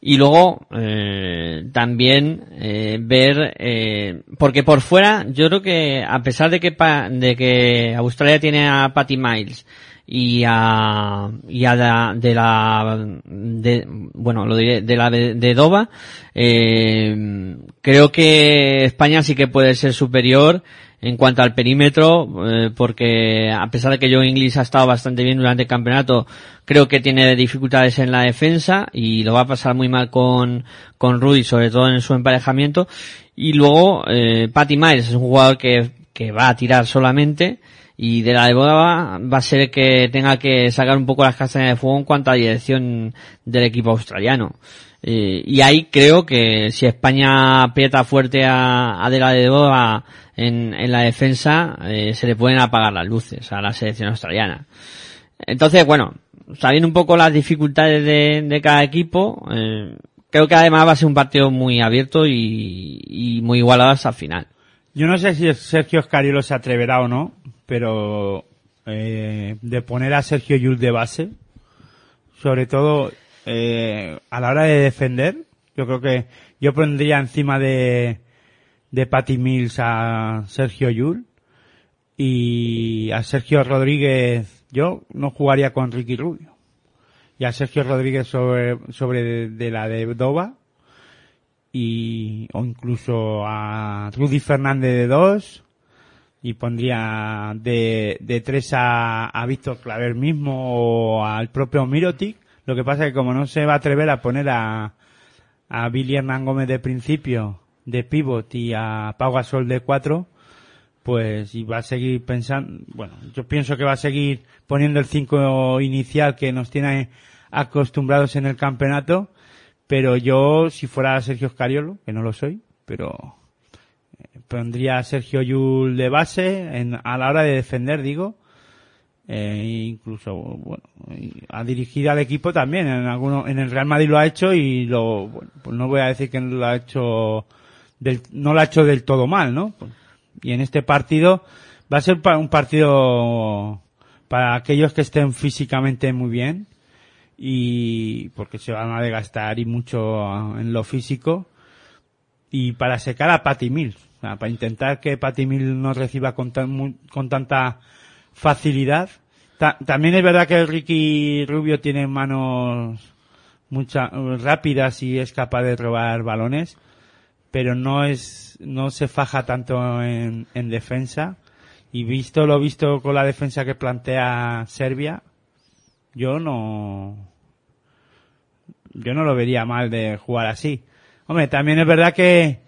Y luego eh, también eh, ver, eh, porque por fuera yo creo que a pesar de que pa- de que Australia tiene a Patty Miles y a y a la, de la de bueno lo diré de la de, de Dova eh, creo que España sí que puede ser superior en cuanto al perímetro eh, porque a pesar de que Joe Inglis ha estado bastante bien durante el campeonato creo que tiene dificultades en la defensa y lo va a pasar muy mal con con Rudy sobre todo en su emparejamiento. Y luego eh, Patty Miles es un jugador que que va a tirar solamente y de la de boda va, a ser que tenga que sacar un poco las castañas de fuego en cuanto a dirección del equipo australiano. Eh, y ahí creo que si España aprieta fuerte a, de la de boda en, la defensa, eh, se le pueden apagar las luces a la selección australiana. Entonces, bueno, sabiendo un poco las dificultades de, cada equipo, eh, creo que además va a ser un partido muy abierto y, y muy igualado hasta el final. Yo no sé si Sergio Scariolo se atreverá o no, pero eh, de poner a Sergio Yul de base, sobre todo eh, a la hora de defender, yo creo que yo pondría encima de, de Patty Mills a Sergio Yul y a Sergio Rodríguez, yo no jugaría con Ricky Rubio. Y a Sergio Rodríguez sobre, sobre de, de la de Dova y o incluso a Rudy Fernández de dos y pondría de, de tres a, a Víctor Claver mismo o al propio Mirotic. Lo que pasa es que como no se va a atrever a poner a, a Billy Hernán Gómez de principio de pivot y a Pau Gasol de cuatro, pues y va a seguir pensando, bueno, yo pienso que va a seguir poniendo el 5 inicial que nos tiene acostumbrados en el campeonato, pero yo si fuera Sergio Scariolo, que no lo soy, pero pondría a Sergio Yul de base en, a la hora de defender, digo, eh, incluso bueno, ha dirigido al equipo también. En alguno, en el Real Madrid lo ha hecho y lo, bueno, pues no voy a decir que lo ha hecho del, no lo ha hecho del todo mal, ¿no? Y en este partido va a ser un partido para aquellos que estén físicamente muy bien y porque se van a desgastar y mucho en lo físico y para secar a Patty Mills, para intentar que Patty Mills no reciba con, tan- con tanta facilidad. Ta- también es verdad que el Ricky Rubio tiene manos mucha, rápidas y es capaz de robar balones, pero no es, no se faja tanto en, en defensa Y visto lo visto con la defensa que plantea Serbia, yo no, yo no lo vería mal de jugar así. Hombre, también es verdad que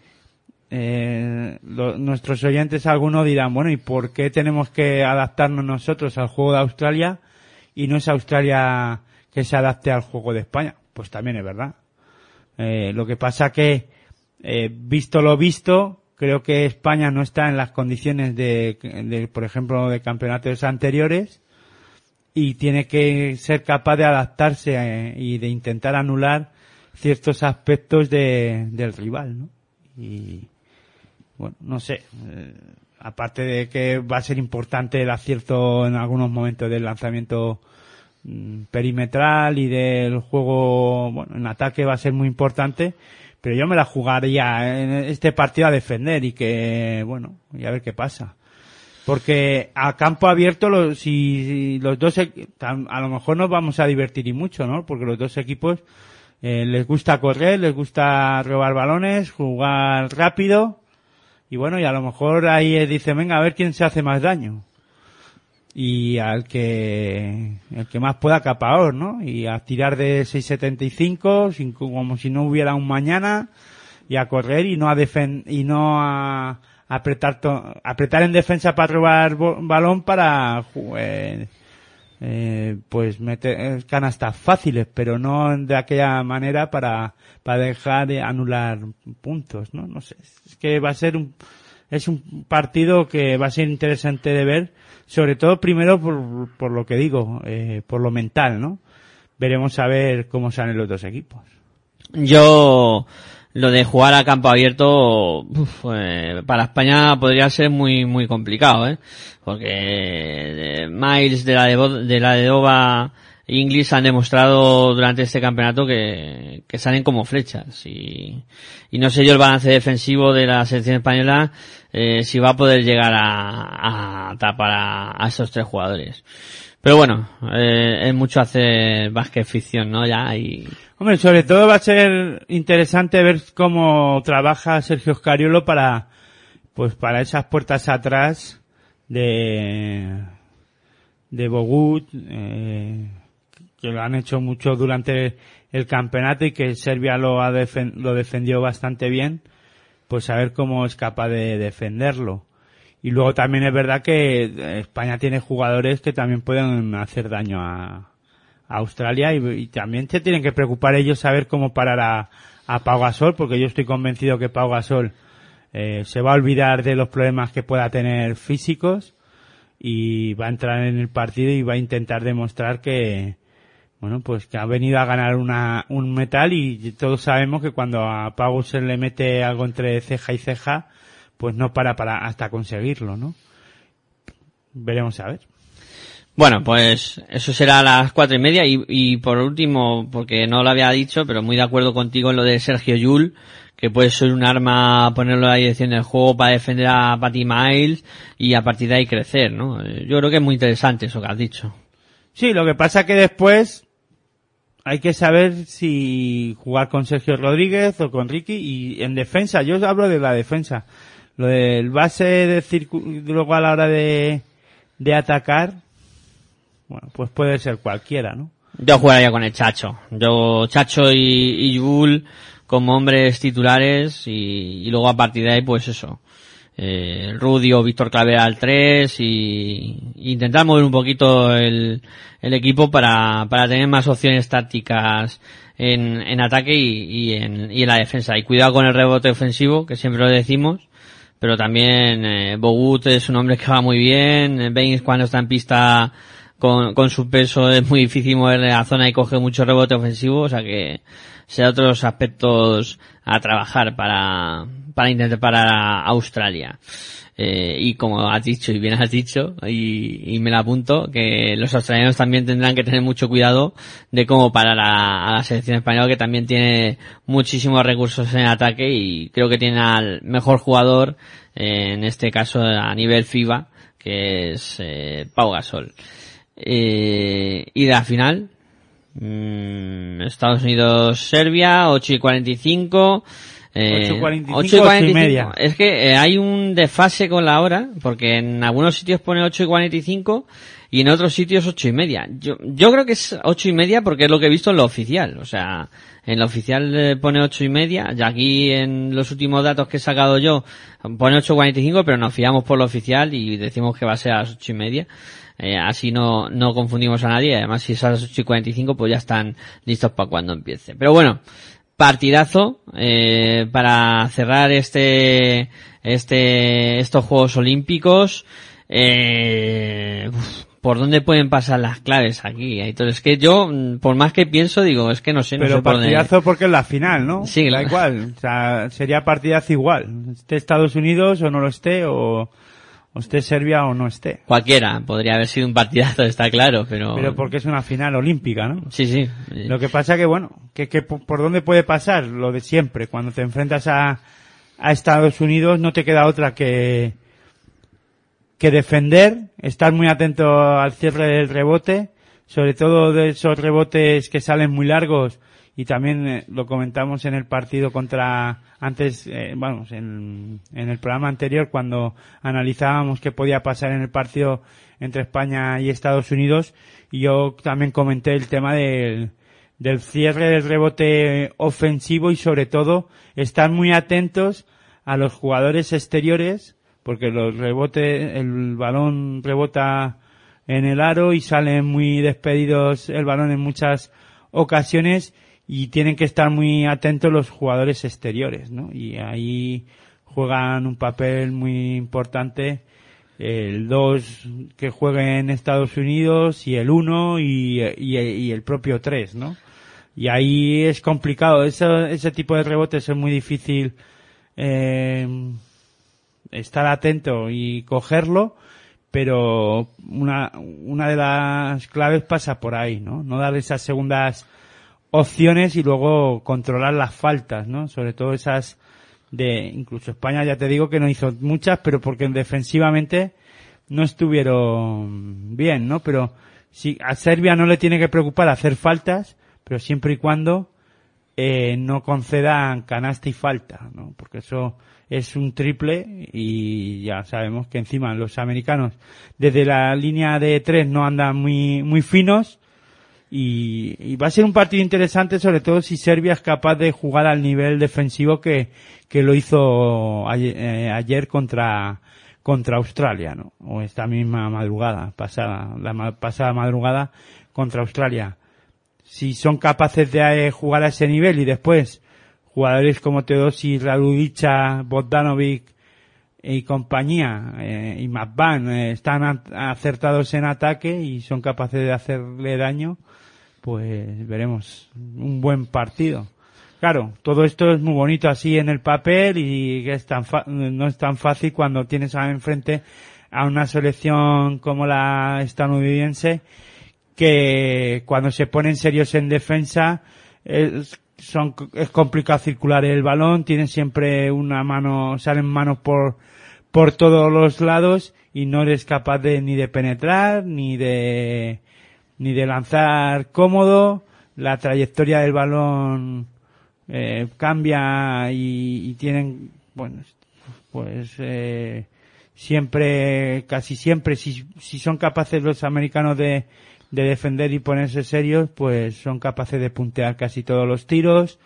eh, lo- nuestros oyentes algunos dirán, bueno, ¿y por qué tenemos que adaptarnos nosotros al juego de Australia y no es Australia que se adapte al juego de España? Pues también es verdad. Eh, lo que pasa que, eh, visto lo visto, creo que España no está en las condiciones de, de, por ejemplo, de campeonatos anteriores y tiene que ser capaz de adaptarse eh, y de intentar anular ciertos aspectos de, del rival, ¿no? Y, bueno, no sé. eh, aparte de que va a ser importante el acierto en algunos momentos del lanzamiento mm, perimetral y del juego, bueno, en ataque va a ser muy importante, pero yo me la jugaría en este partido a defender y que, bueno, y a ver qué pasa. Porque a campo abierto, los, si, los dos, a lo mejor nos vamos a divertir y mucho, ¿no? Porque los dos equipos eh, les gusta correr, les gusta robar balones, jugar rápido, y bueno, y a lo mejor ahí dice, venga, a ver quién se hace más daño. Y al que, el que más pueda capaor, ¿no? Y a tirar de 6.75, sin- como si no hubiera un mañana, y a correr y no a defen y no a apretar, apretar en defensa para robar balón para, eh, eh, pues meter eh, canastas fáciles, pero no de aquella manera para, para dejar de anular puntos, ¿no? No sé. Es que va a ser un, es un partido que va a ser interesante de ver, sobre todo primero por, por lo que digo, eh, por lo mental, ¿no? Veremos a ver cómo salen los dos equipos. Yo, lo de jugar a campo abierto, uf, eh, para España podría ser muy, muy complicado, ¿eh? Porque eh, Miles de la de, de la de Dova e Inglis han demostrado durante este campeonato que, que salen como flechas y, y no sé yo el balance defensivo de la selección española eh, si va a poder llegar a, a tapar a, a esos tres jugadores. Pero bueno, eh, es mucho hacer básquet ficción, ¿no? Ya y Hombre, sobre todo va a ser interesante ver cómo trabaja Sergio Scariolo para, pues para esas puertas atrás de, de Bogut, eh, que lo han hecho mucho durante el campeonato y que Serbia lo ha defen- lo defendió bastante bien, pues a ver cómo es capaz de defenderlo. Y luego también es verdad que eh, España tiene jugadores que también pueden hacer daño a, Australia y, y también se tienen que preocupar ellos saber cómo parar a, a Pau Gasol, porque yo estoy convencido que Pau Gasol eh, se va a olvidar de los problemas que pueda tener físicos y va a entrar en el partido y va a intentar demostrar que, bueno, pues que ha venido a ganar una, un metal y todos sabemos que cuando a Pau se le mete algo entre ceja y ceja, pues no para para hasta conseguirlo, ¿no? Veremos a ver. Bueno, pues eso será a las cuatro y media y, y por último, porque no lo había dicho, pero muy de acuerdo contigo en lo de Sergio Yul, que puede ser un arma ponerlo a la dirección del juego para defender a Patty Miles y a partir de ahí crecer, ¿no? Yo creo que es muy interesante eso que has dicho. Sí, lo que pasa que después hay que saber si jugar con Sergio Rodríguez o con Ricky y en defensa, yo hablo de la defensa. Lo del base de luego a la hora de, de atacar, bueno, pues puede ser cualquiera, ¿no? Yo jugaría con el Chacho. Yo, Chacho y, y Yul como hombres titulares y, y luego a partir de ahí, pues eso. Eh, Rudy o Víctor Clavera al 3 y, y intentar mover un poquito el, el equipo para, para tener más opciones tácticas en, en ataque y, y en, y en la defensa. Y cuidado con el rebote ofensivo, que siempre lo decimos, pero también eh, Bogut es un hombre que va muy bien, Baines cuando está en pista con, con su peso es muy difícil moverle la zona y coge mucho rebote ofensivo, o sea que sea otros aspectos a trabajar para, para intentar parar a Australia. Eh, y como has dicho y bien has dicho, y, me la apunto, que los australianos también tendrán que tener mucho cuidado de cómo parar a, la selección española que también tiene muchísimos recursos en ataque y creo que tiene al mejor jugador, eh, en este caso a nivel FIBA, que es eh, Pau Gasol. Eh, y de la final, mm, Estados Unidos-Serbia, 8 y 45. Eh, 8.45, 8 y 8 y media. Es que eh, hay un desfase con la hora, porque en algunos sitios pone 8 y 45 y en otros sitios 8 y media. Yo, yo creo que es 8 y media porque es lo que he visto en lo oficial. O sea, en lo oficial eh, pone 8 y media, y aquí en los últimos datos que he sacado yo pone 8.45, pero nos fiamos por lo oficial y decimos que va a ser a las 8 y media. Eh, así no, no confundimos a nadie. Además, si es a las 8 y 45, pues ya están listos para cuando empiece. Pero bueno, partidazo eh, para cerrar este, este, estos Juegos Olímpicos. Eh, uf, ¿Por dónde pueden pasar las claves aquí? Aitor? Es que yo, mm, por más que pienso, digo, es que no sé, no Pero sé por dónde. partidazo porque es la final, ¿no? Sí, da igual. O sea, sería partidazo igual. Esté Estados Unidos o no lo esté, o, o esté Serbia o no esté. Cualquiera, podría haber sido un partidazo, está claro, pero... Pero porque es una final olímpica, ¿no? Sí, sí. Lo que pasa que, bueno, que, que por dónde puede pasar lo de siempre. Cuando te enfrentas a, a Estados Unidos no te queda otra que, que defender, estar muy atento al cierre del rebote, sobre todo de esos rebotes que salen muy largos y también eh, lo comentamos en el partido contra antes eh, vamos en, en el programa anterior cuando analizábamos qué podía pasar en el partido entre España y Estados Unidos y yo también comenté el tema del del cierre del rebote ofensivo y sobre todo estar muy atentos a los jugadores exteriores porque los rebotes el balón rebota en el aro y salen muy despedidos el balón en muchas ocasiones y tienen que estar muy atentos los jugadores exteriores, ¿no? Y ahí juegan un papel muy importante el 2 que juegue en Estados Unidos y el 1 y, y, y el propio 3, ¿no? Y ahí es complicado, ese, ese tipo de rebotes es muy difícil eh, estar atento y cogerlo, pero una, una de las claves pasa por ahí, ¿no? No dar esas segundas opciones y luego controlar las faltas, ¿no? Sobre todo esas de, incluso España ya te digo que no hizo muchas, pero porque defensivamente no estuvieron bien, ¿no? Pero si a Serbia no le tiene que preocupar hacer faltas, pero siempre y cuando eh, no concedan canasta y falta, ¿no? Porque eso es un triple y ya sabemos que encima los americanos desde la línea de tres no andan muy, muy finos y, y va a ser un partido interesante sobre todo si Serbia es capaz de jugar al nivel defensivo que, que lo hizo ayer, eh, ayer contra, contra Australia, ¿no? O esta misma madrugada, pasada, la pasada madrugada contra Australia. Si son capaces de eh, jugar a ese nivel y después jugadores como Teodosi, Radudica, Bogdanovic y compañía eh, y Mapban están acertados en ataque y son capaces de hacerle daño, pues veremos un buen partido. Claro, todo esto es muy bonito así en el papel y es tan fa- no es tan fácil cuando tienes a- enfrente a una selección como la estadounidense que cuando se ponen serios en defensa es, son, es complicado circular el balón, tienen siempre una mano, salen manos por, por todos los lados y no eres capaz de ni de penetrar ni de ni de lanzar cómodo, la trayectoria del balón eh, cambia y, y tienen bueno pues eh, siempre casi siempre si, si son capaces los americanos de, de defender y ponerse serios pues son capaces de puntear casi todos los tiros.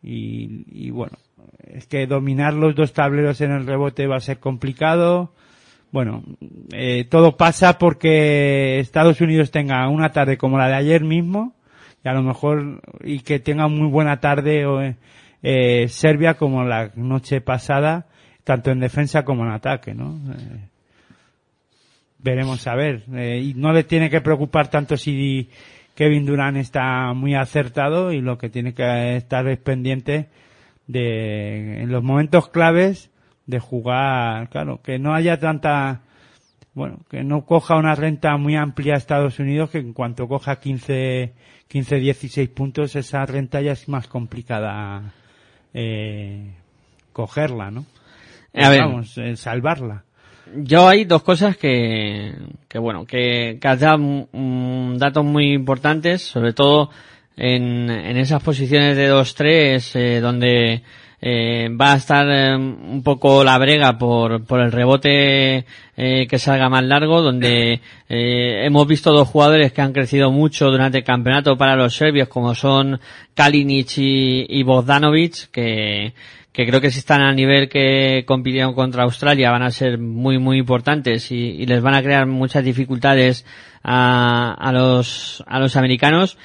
Y, y bueno es que dominar los dos tableros en el rebote va a ser complicado bueno, eh, todo pasa porque Estados Unidos tenga una tarde como la de ayer mismo, y a lo mejor, y que tenga muy buena tarde o, eh, Serbia como la noche pasada, tanto en defensa como en ataque, ¿no? Eh, veremos a ver. Eh, y no le tiene que preocupar tanto si Kevin Durant está muy acertado y lo que tiene que estar es pendiente de, en los momentos claves, de jugar, claro, que no haya tanta, bueno, que no coja una renta muy amplia a Estados Unidos, que en cuanto coja 15, 15, 16 puntos, esa renta ya es más complicada, eh, cogerla, ¿no? A ver. Vamos, eh, salvarla. Yo hay dos cosas que, que bueno, que, que has dado datos muy importantes, sobre todo en, en esas posiciones de 2-3, eh, donde eh, va a estar eh, un poco la brega por, por el rebote eh, que salga más largo, donde eh, hemos visto dos jugadores que han crecido mucho durante el campeonato para los serbios, como son Kalinic y, y Bogdanovic, que, que creo que si están al nivel que compitieron contra Australia van a ser muy muy importantes y, y les van a crear muchas dificultades a, a los a los americanos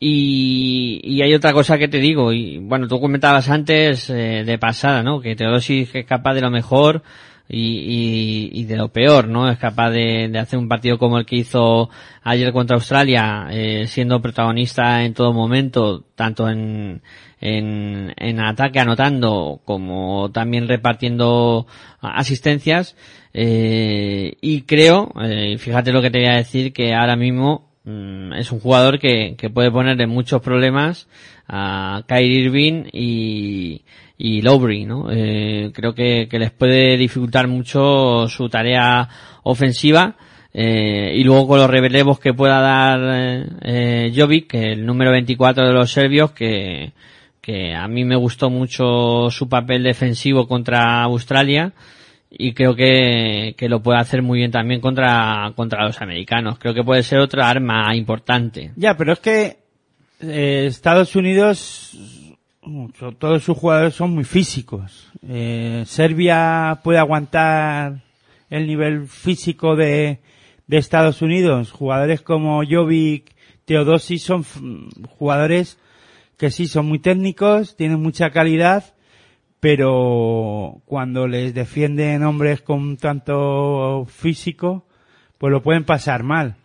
y, y hay otra cosa que te digo, y bueno, tú comentabas antes eh, de pasada, ¿no? Que Teodosis es capaz de lo mejor y, y, y de lo peor, ¿no? Es capaz de, de, hacer un partido como el que hizo ayer contra Australia, eh, siendo protagonista en todo momento, tanto en, en, en ataque anotando como también repartiendo asistencias. Eh, y creo, eh, fíjate lo que te voy a decir, que ahora mismo Mm, es un jugador que, que puede ponerle muchos problemas a Kyrie Irving y, y Lowry, ¿no? Eh, creo que, que, les puede dificultar mucho su tarea ofensiva. Eh, y luego con los relevos que pueda dar eh, eh Jovic, el número 24 de los serbios, que, que a mí me gustó mucho su papel defensivo contra Australia y creo que, que, lo puede hacer muy bien también contra, contra los americanos. Creo que puede ser otra arma importante. Ya, pero es que eh, Estados Unidos, todos sus jugadores son muy físicos. Eh, Serbia puede aguantar el nivel físico de, de Estados Unidos. Jugadores como Jovic, Teodosi son jugadores que sí son muy técnicos, tienen mucha calidad, pero cuando les defienden hombres con tanto físico, pues lo pueden pasar mal.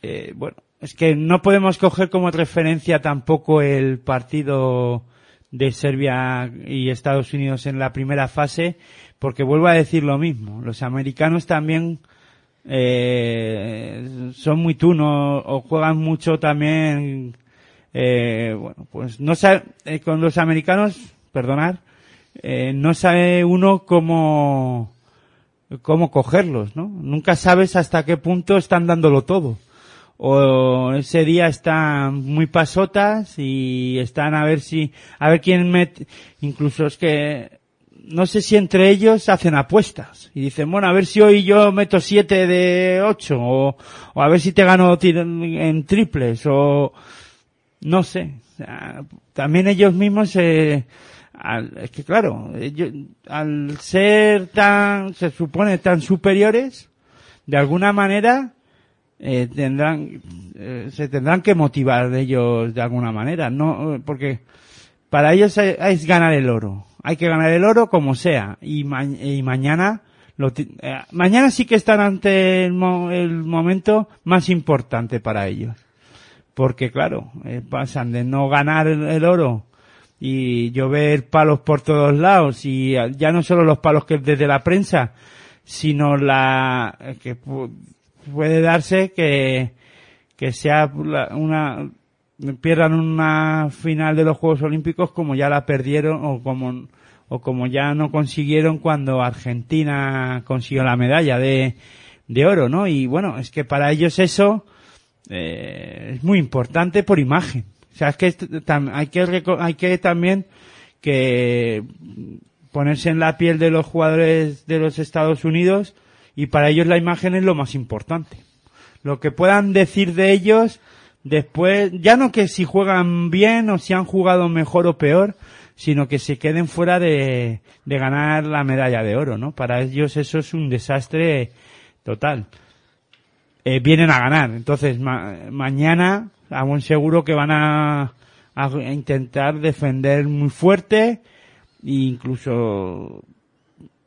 Eh, bueno, es que no podemos coger como referencia tampoco el partido de Serbia y Estados Unidos en la primera fase, porque vuelvo a decir lo mismo. Los americanos también eh, son muy tunos o juegan mucho también. Eh, bueno, pues no sé, eh, con los americanos perdonar, eh, no sabe uno cómo, cómo cogerlos, ¿no? Nunca sabes hasta qué punto están dándolo todo. O ese día están muy pasotas y están a ver si, a ver quién mete, incluso es que, no sé si entre ellos hacen apuestas y dicen, bueno, a ver si hoy yo meto siete de ocho o, o a ver si te gano en triples o no sé. también ellos mismos se, al, es que claro, ellos, al ser tan, se supone tan superiores, de alguna manera, eh, tendrán, eh, se tendrán que motivar ellos de alguna manera, no, porque para ellos es, ganar el oro. Hay que ganar el oro como sea. Y, ma y mañana, lo eh, mañana sí que están ante el, mo el, momento más importante para ellos. Porque claro, eh, pasan de no ganar el, el oro y llover palos por todos lados y ya no solo los palos que desde la prensa, sino la que puede darse que que sea una pierdan una final de los Juegos Olímpicos como ya la perdieron o como o como ya no consiguieron cuando Argentina consiguió la medalla de, de oro, ¿no? Y bueno, es que para ellos eso eh, es muy importante por imagen. O sea, es que hay que, hay que también que ponerse en la piel de los jugadores de los Estados Unidos y para ellos la imagen es lo más importante. Lo que puedan decir de ellos después, ya no que si juegan bien o si han jugado mejor o peor, sino que se queden fuera de, de ganar la medalla de oro, ¿no? Para ellos eso es un desastre total. Eh, vienen a ganar. Entonces, ma mañana a buen seguro que van a, intentar defender muy fuerte e incluso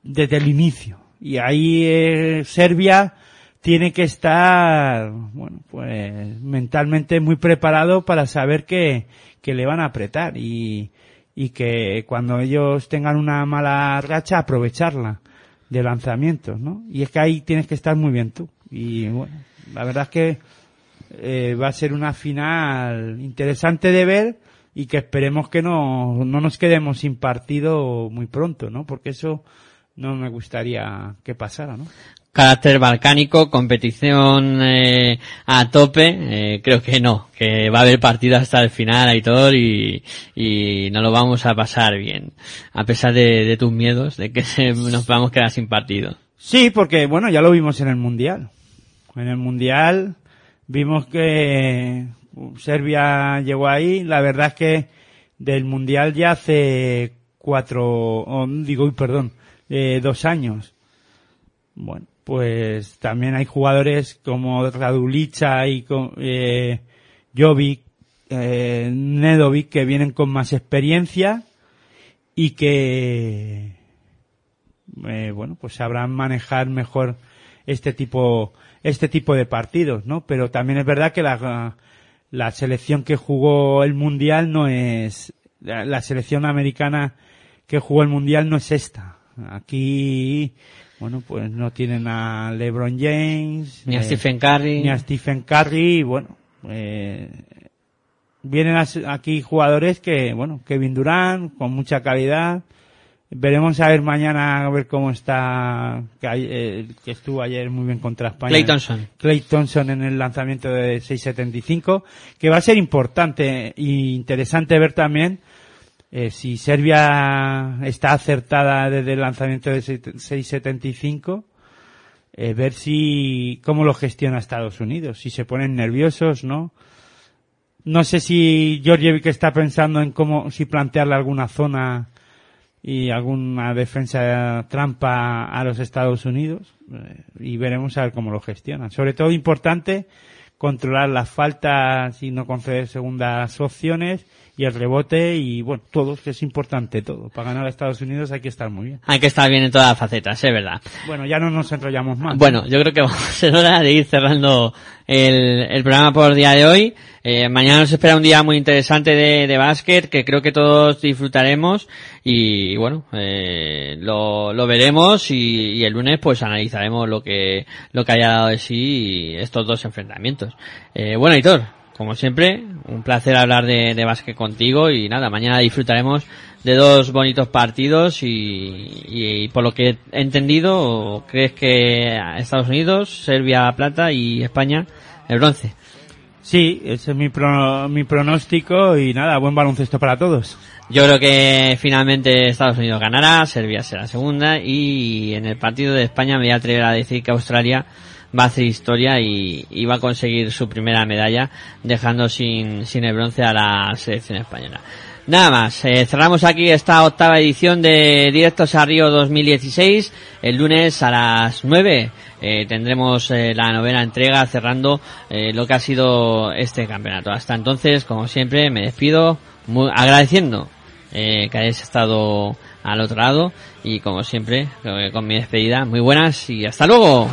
desde el inicio. Y ahí eh, Serbia tiene que estar, bueno, pues mentalmente muy preparado para saber que, que le van a apretar y, y que cuando ellos tengan una mala racha aprovecharla de lanzamientos, ¿no? Y es que ahí tienes que estar muy bien tú. Y bueno, la verdad es que eh, va a ser una final interesante de ver y que esperemos que no, no nos quedemos sin partido muy pronto, ¿no? Porque eso no me gustaría que pasara, ¿no? carácter balcánico, competición eh, a tope, eh, creo que no, que va a haber partido hasta el final, Aitor, y, y no lo vamos a pasar bien, a pesar de, de tus miedos, de que se- nos vamos a quedar sin partido. Sí, porque bueno, ya lo vimos en el Mundial. En el Mundial vimos que Serbia llegó ahí. La verdad es que del Mundial ya hace cuatro, o, digo, perdón, eh, dos años. Bueno, pues también hay jugadores como Radulica y eh, Jovic, eh, que vienen con más experiencia y que eh, bueno, pues sabrán manejar mejor este tipo, este tipo de partidos, ¿no? Pero también es verdad que la, la selección que jugó el mundial no es, la, la selección americana que jugó el mundial no es esta. Aquí, bueno, pues no tienen a LeBron James, Ni a eh, Stephen Curry. ni a Stephen Curry, y bueno, eh, vienen aquí jugadores que, bueno, Kevin Durant, con mucha calidad. Veremos a ver mañana a ver cómo está, que, eh, que estuvo ayer muy bien contra España. Clay Thompson. Clay Thompson en el lanzamiento de 6.75, que va a ser importante e interesante ver también eh, si Serbia está acertada desde el lanzamiento de 6.75, eh, ver si cómo lo gestiona Estados Unidos, si se ponen nerviosos, ¿no? No sé si Georgievic está pensando en cómo, si plantearle alguna zona y alguna defensa trampa a los Estados Unidos eh, y veremos a ver cómo lo gestionan. Sobre todo importante controlar las faltas y no conceder segundas opciones y el rebote y bueno, todo, que es importante todo. Para ganar a Estados Unidos hay que estar muy bien. Hay que estar bien en todas las facetas, es verdad. Bueno, ya no nos enrollamos más. Bueno, yo creo que va a ser hora de ir cerrando el, el programa por el día de hoy. Eh, mañana nos espera un día muy interesante de, de básquet que creo que todos disfrutaremos y, bueno, eh, lo, lo veremos y, y el lunes pues analizaremos lo que, lo que haya dado de sí estos dos enfrentamientos. Eh, bueno, Hitor, como siempre, un placer hablar de, de básquet contigo y nada, mañana disfrutaremos de dos bonitos partidos y, y, por lo que he entendido, crees que Estados Unidos, Serbia plata y España el bronce. Sí, ese es mi, pro- mi pronóstico y nada, buen baloncesto para todos. Yo creo que finalmente Estados Unidos ganará, Serbia será segunda y en el partido de España me voy a atrever a decir que Australia va a hacer historia y, y va a conseguir su primera medalla dejando sin, sin el bronce a la selección española. Nada más, eh, cerramos aquí esta octava edición de Directos a Río 2016. El lunes a las 9 eh, tendremos eh, la novena entrega cerrando eh, lo que ha sido este campeonato. Hasta entonces, como siempre, me despido muy, agradeciendo que hayáis estado al otro lado y como siempre, con mi despedida, muy buenas y hasta luego.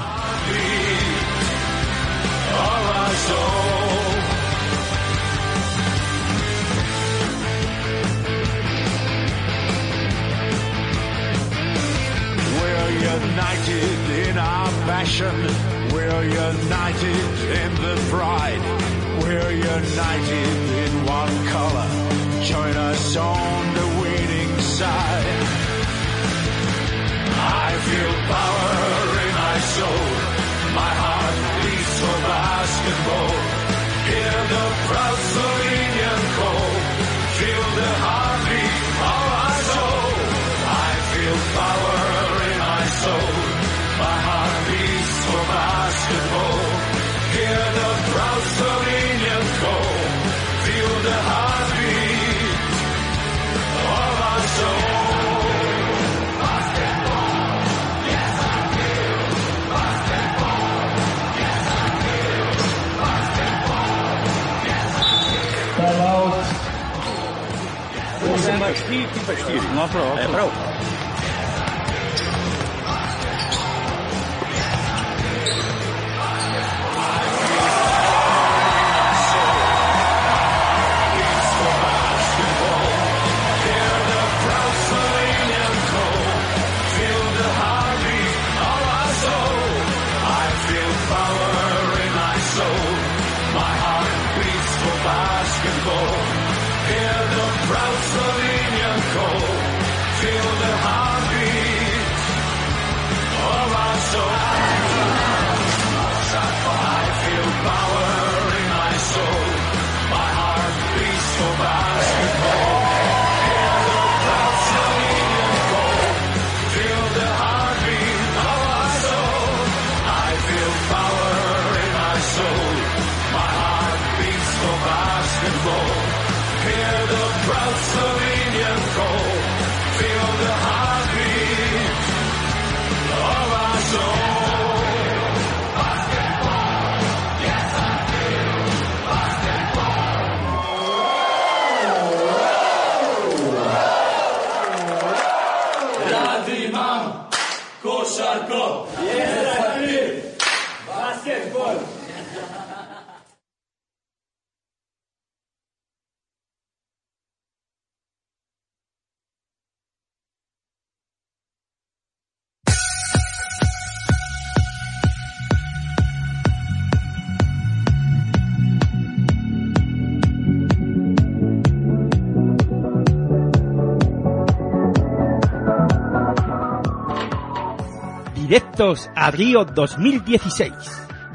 Río 2016.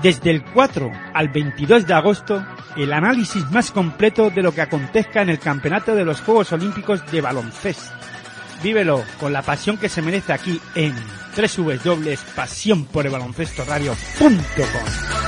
Desde el 4 al 22 de agosto, el análisis más completo de lo que acontezca en el Campeonato de los Juegos Olímpicos de Baloncesto. Vívelo con la pasión que se merece aquí en www.pasionporelbaloncestoradio.com.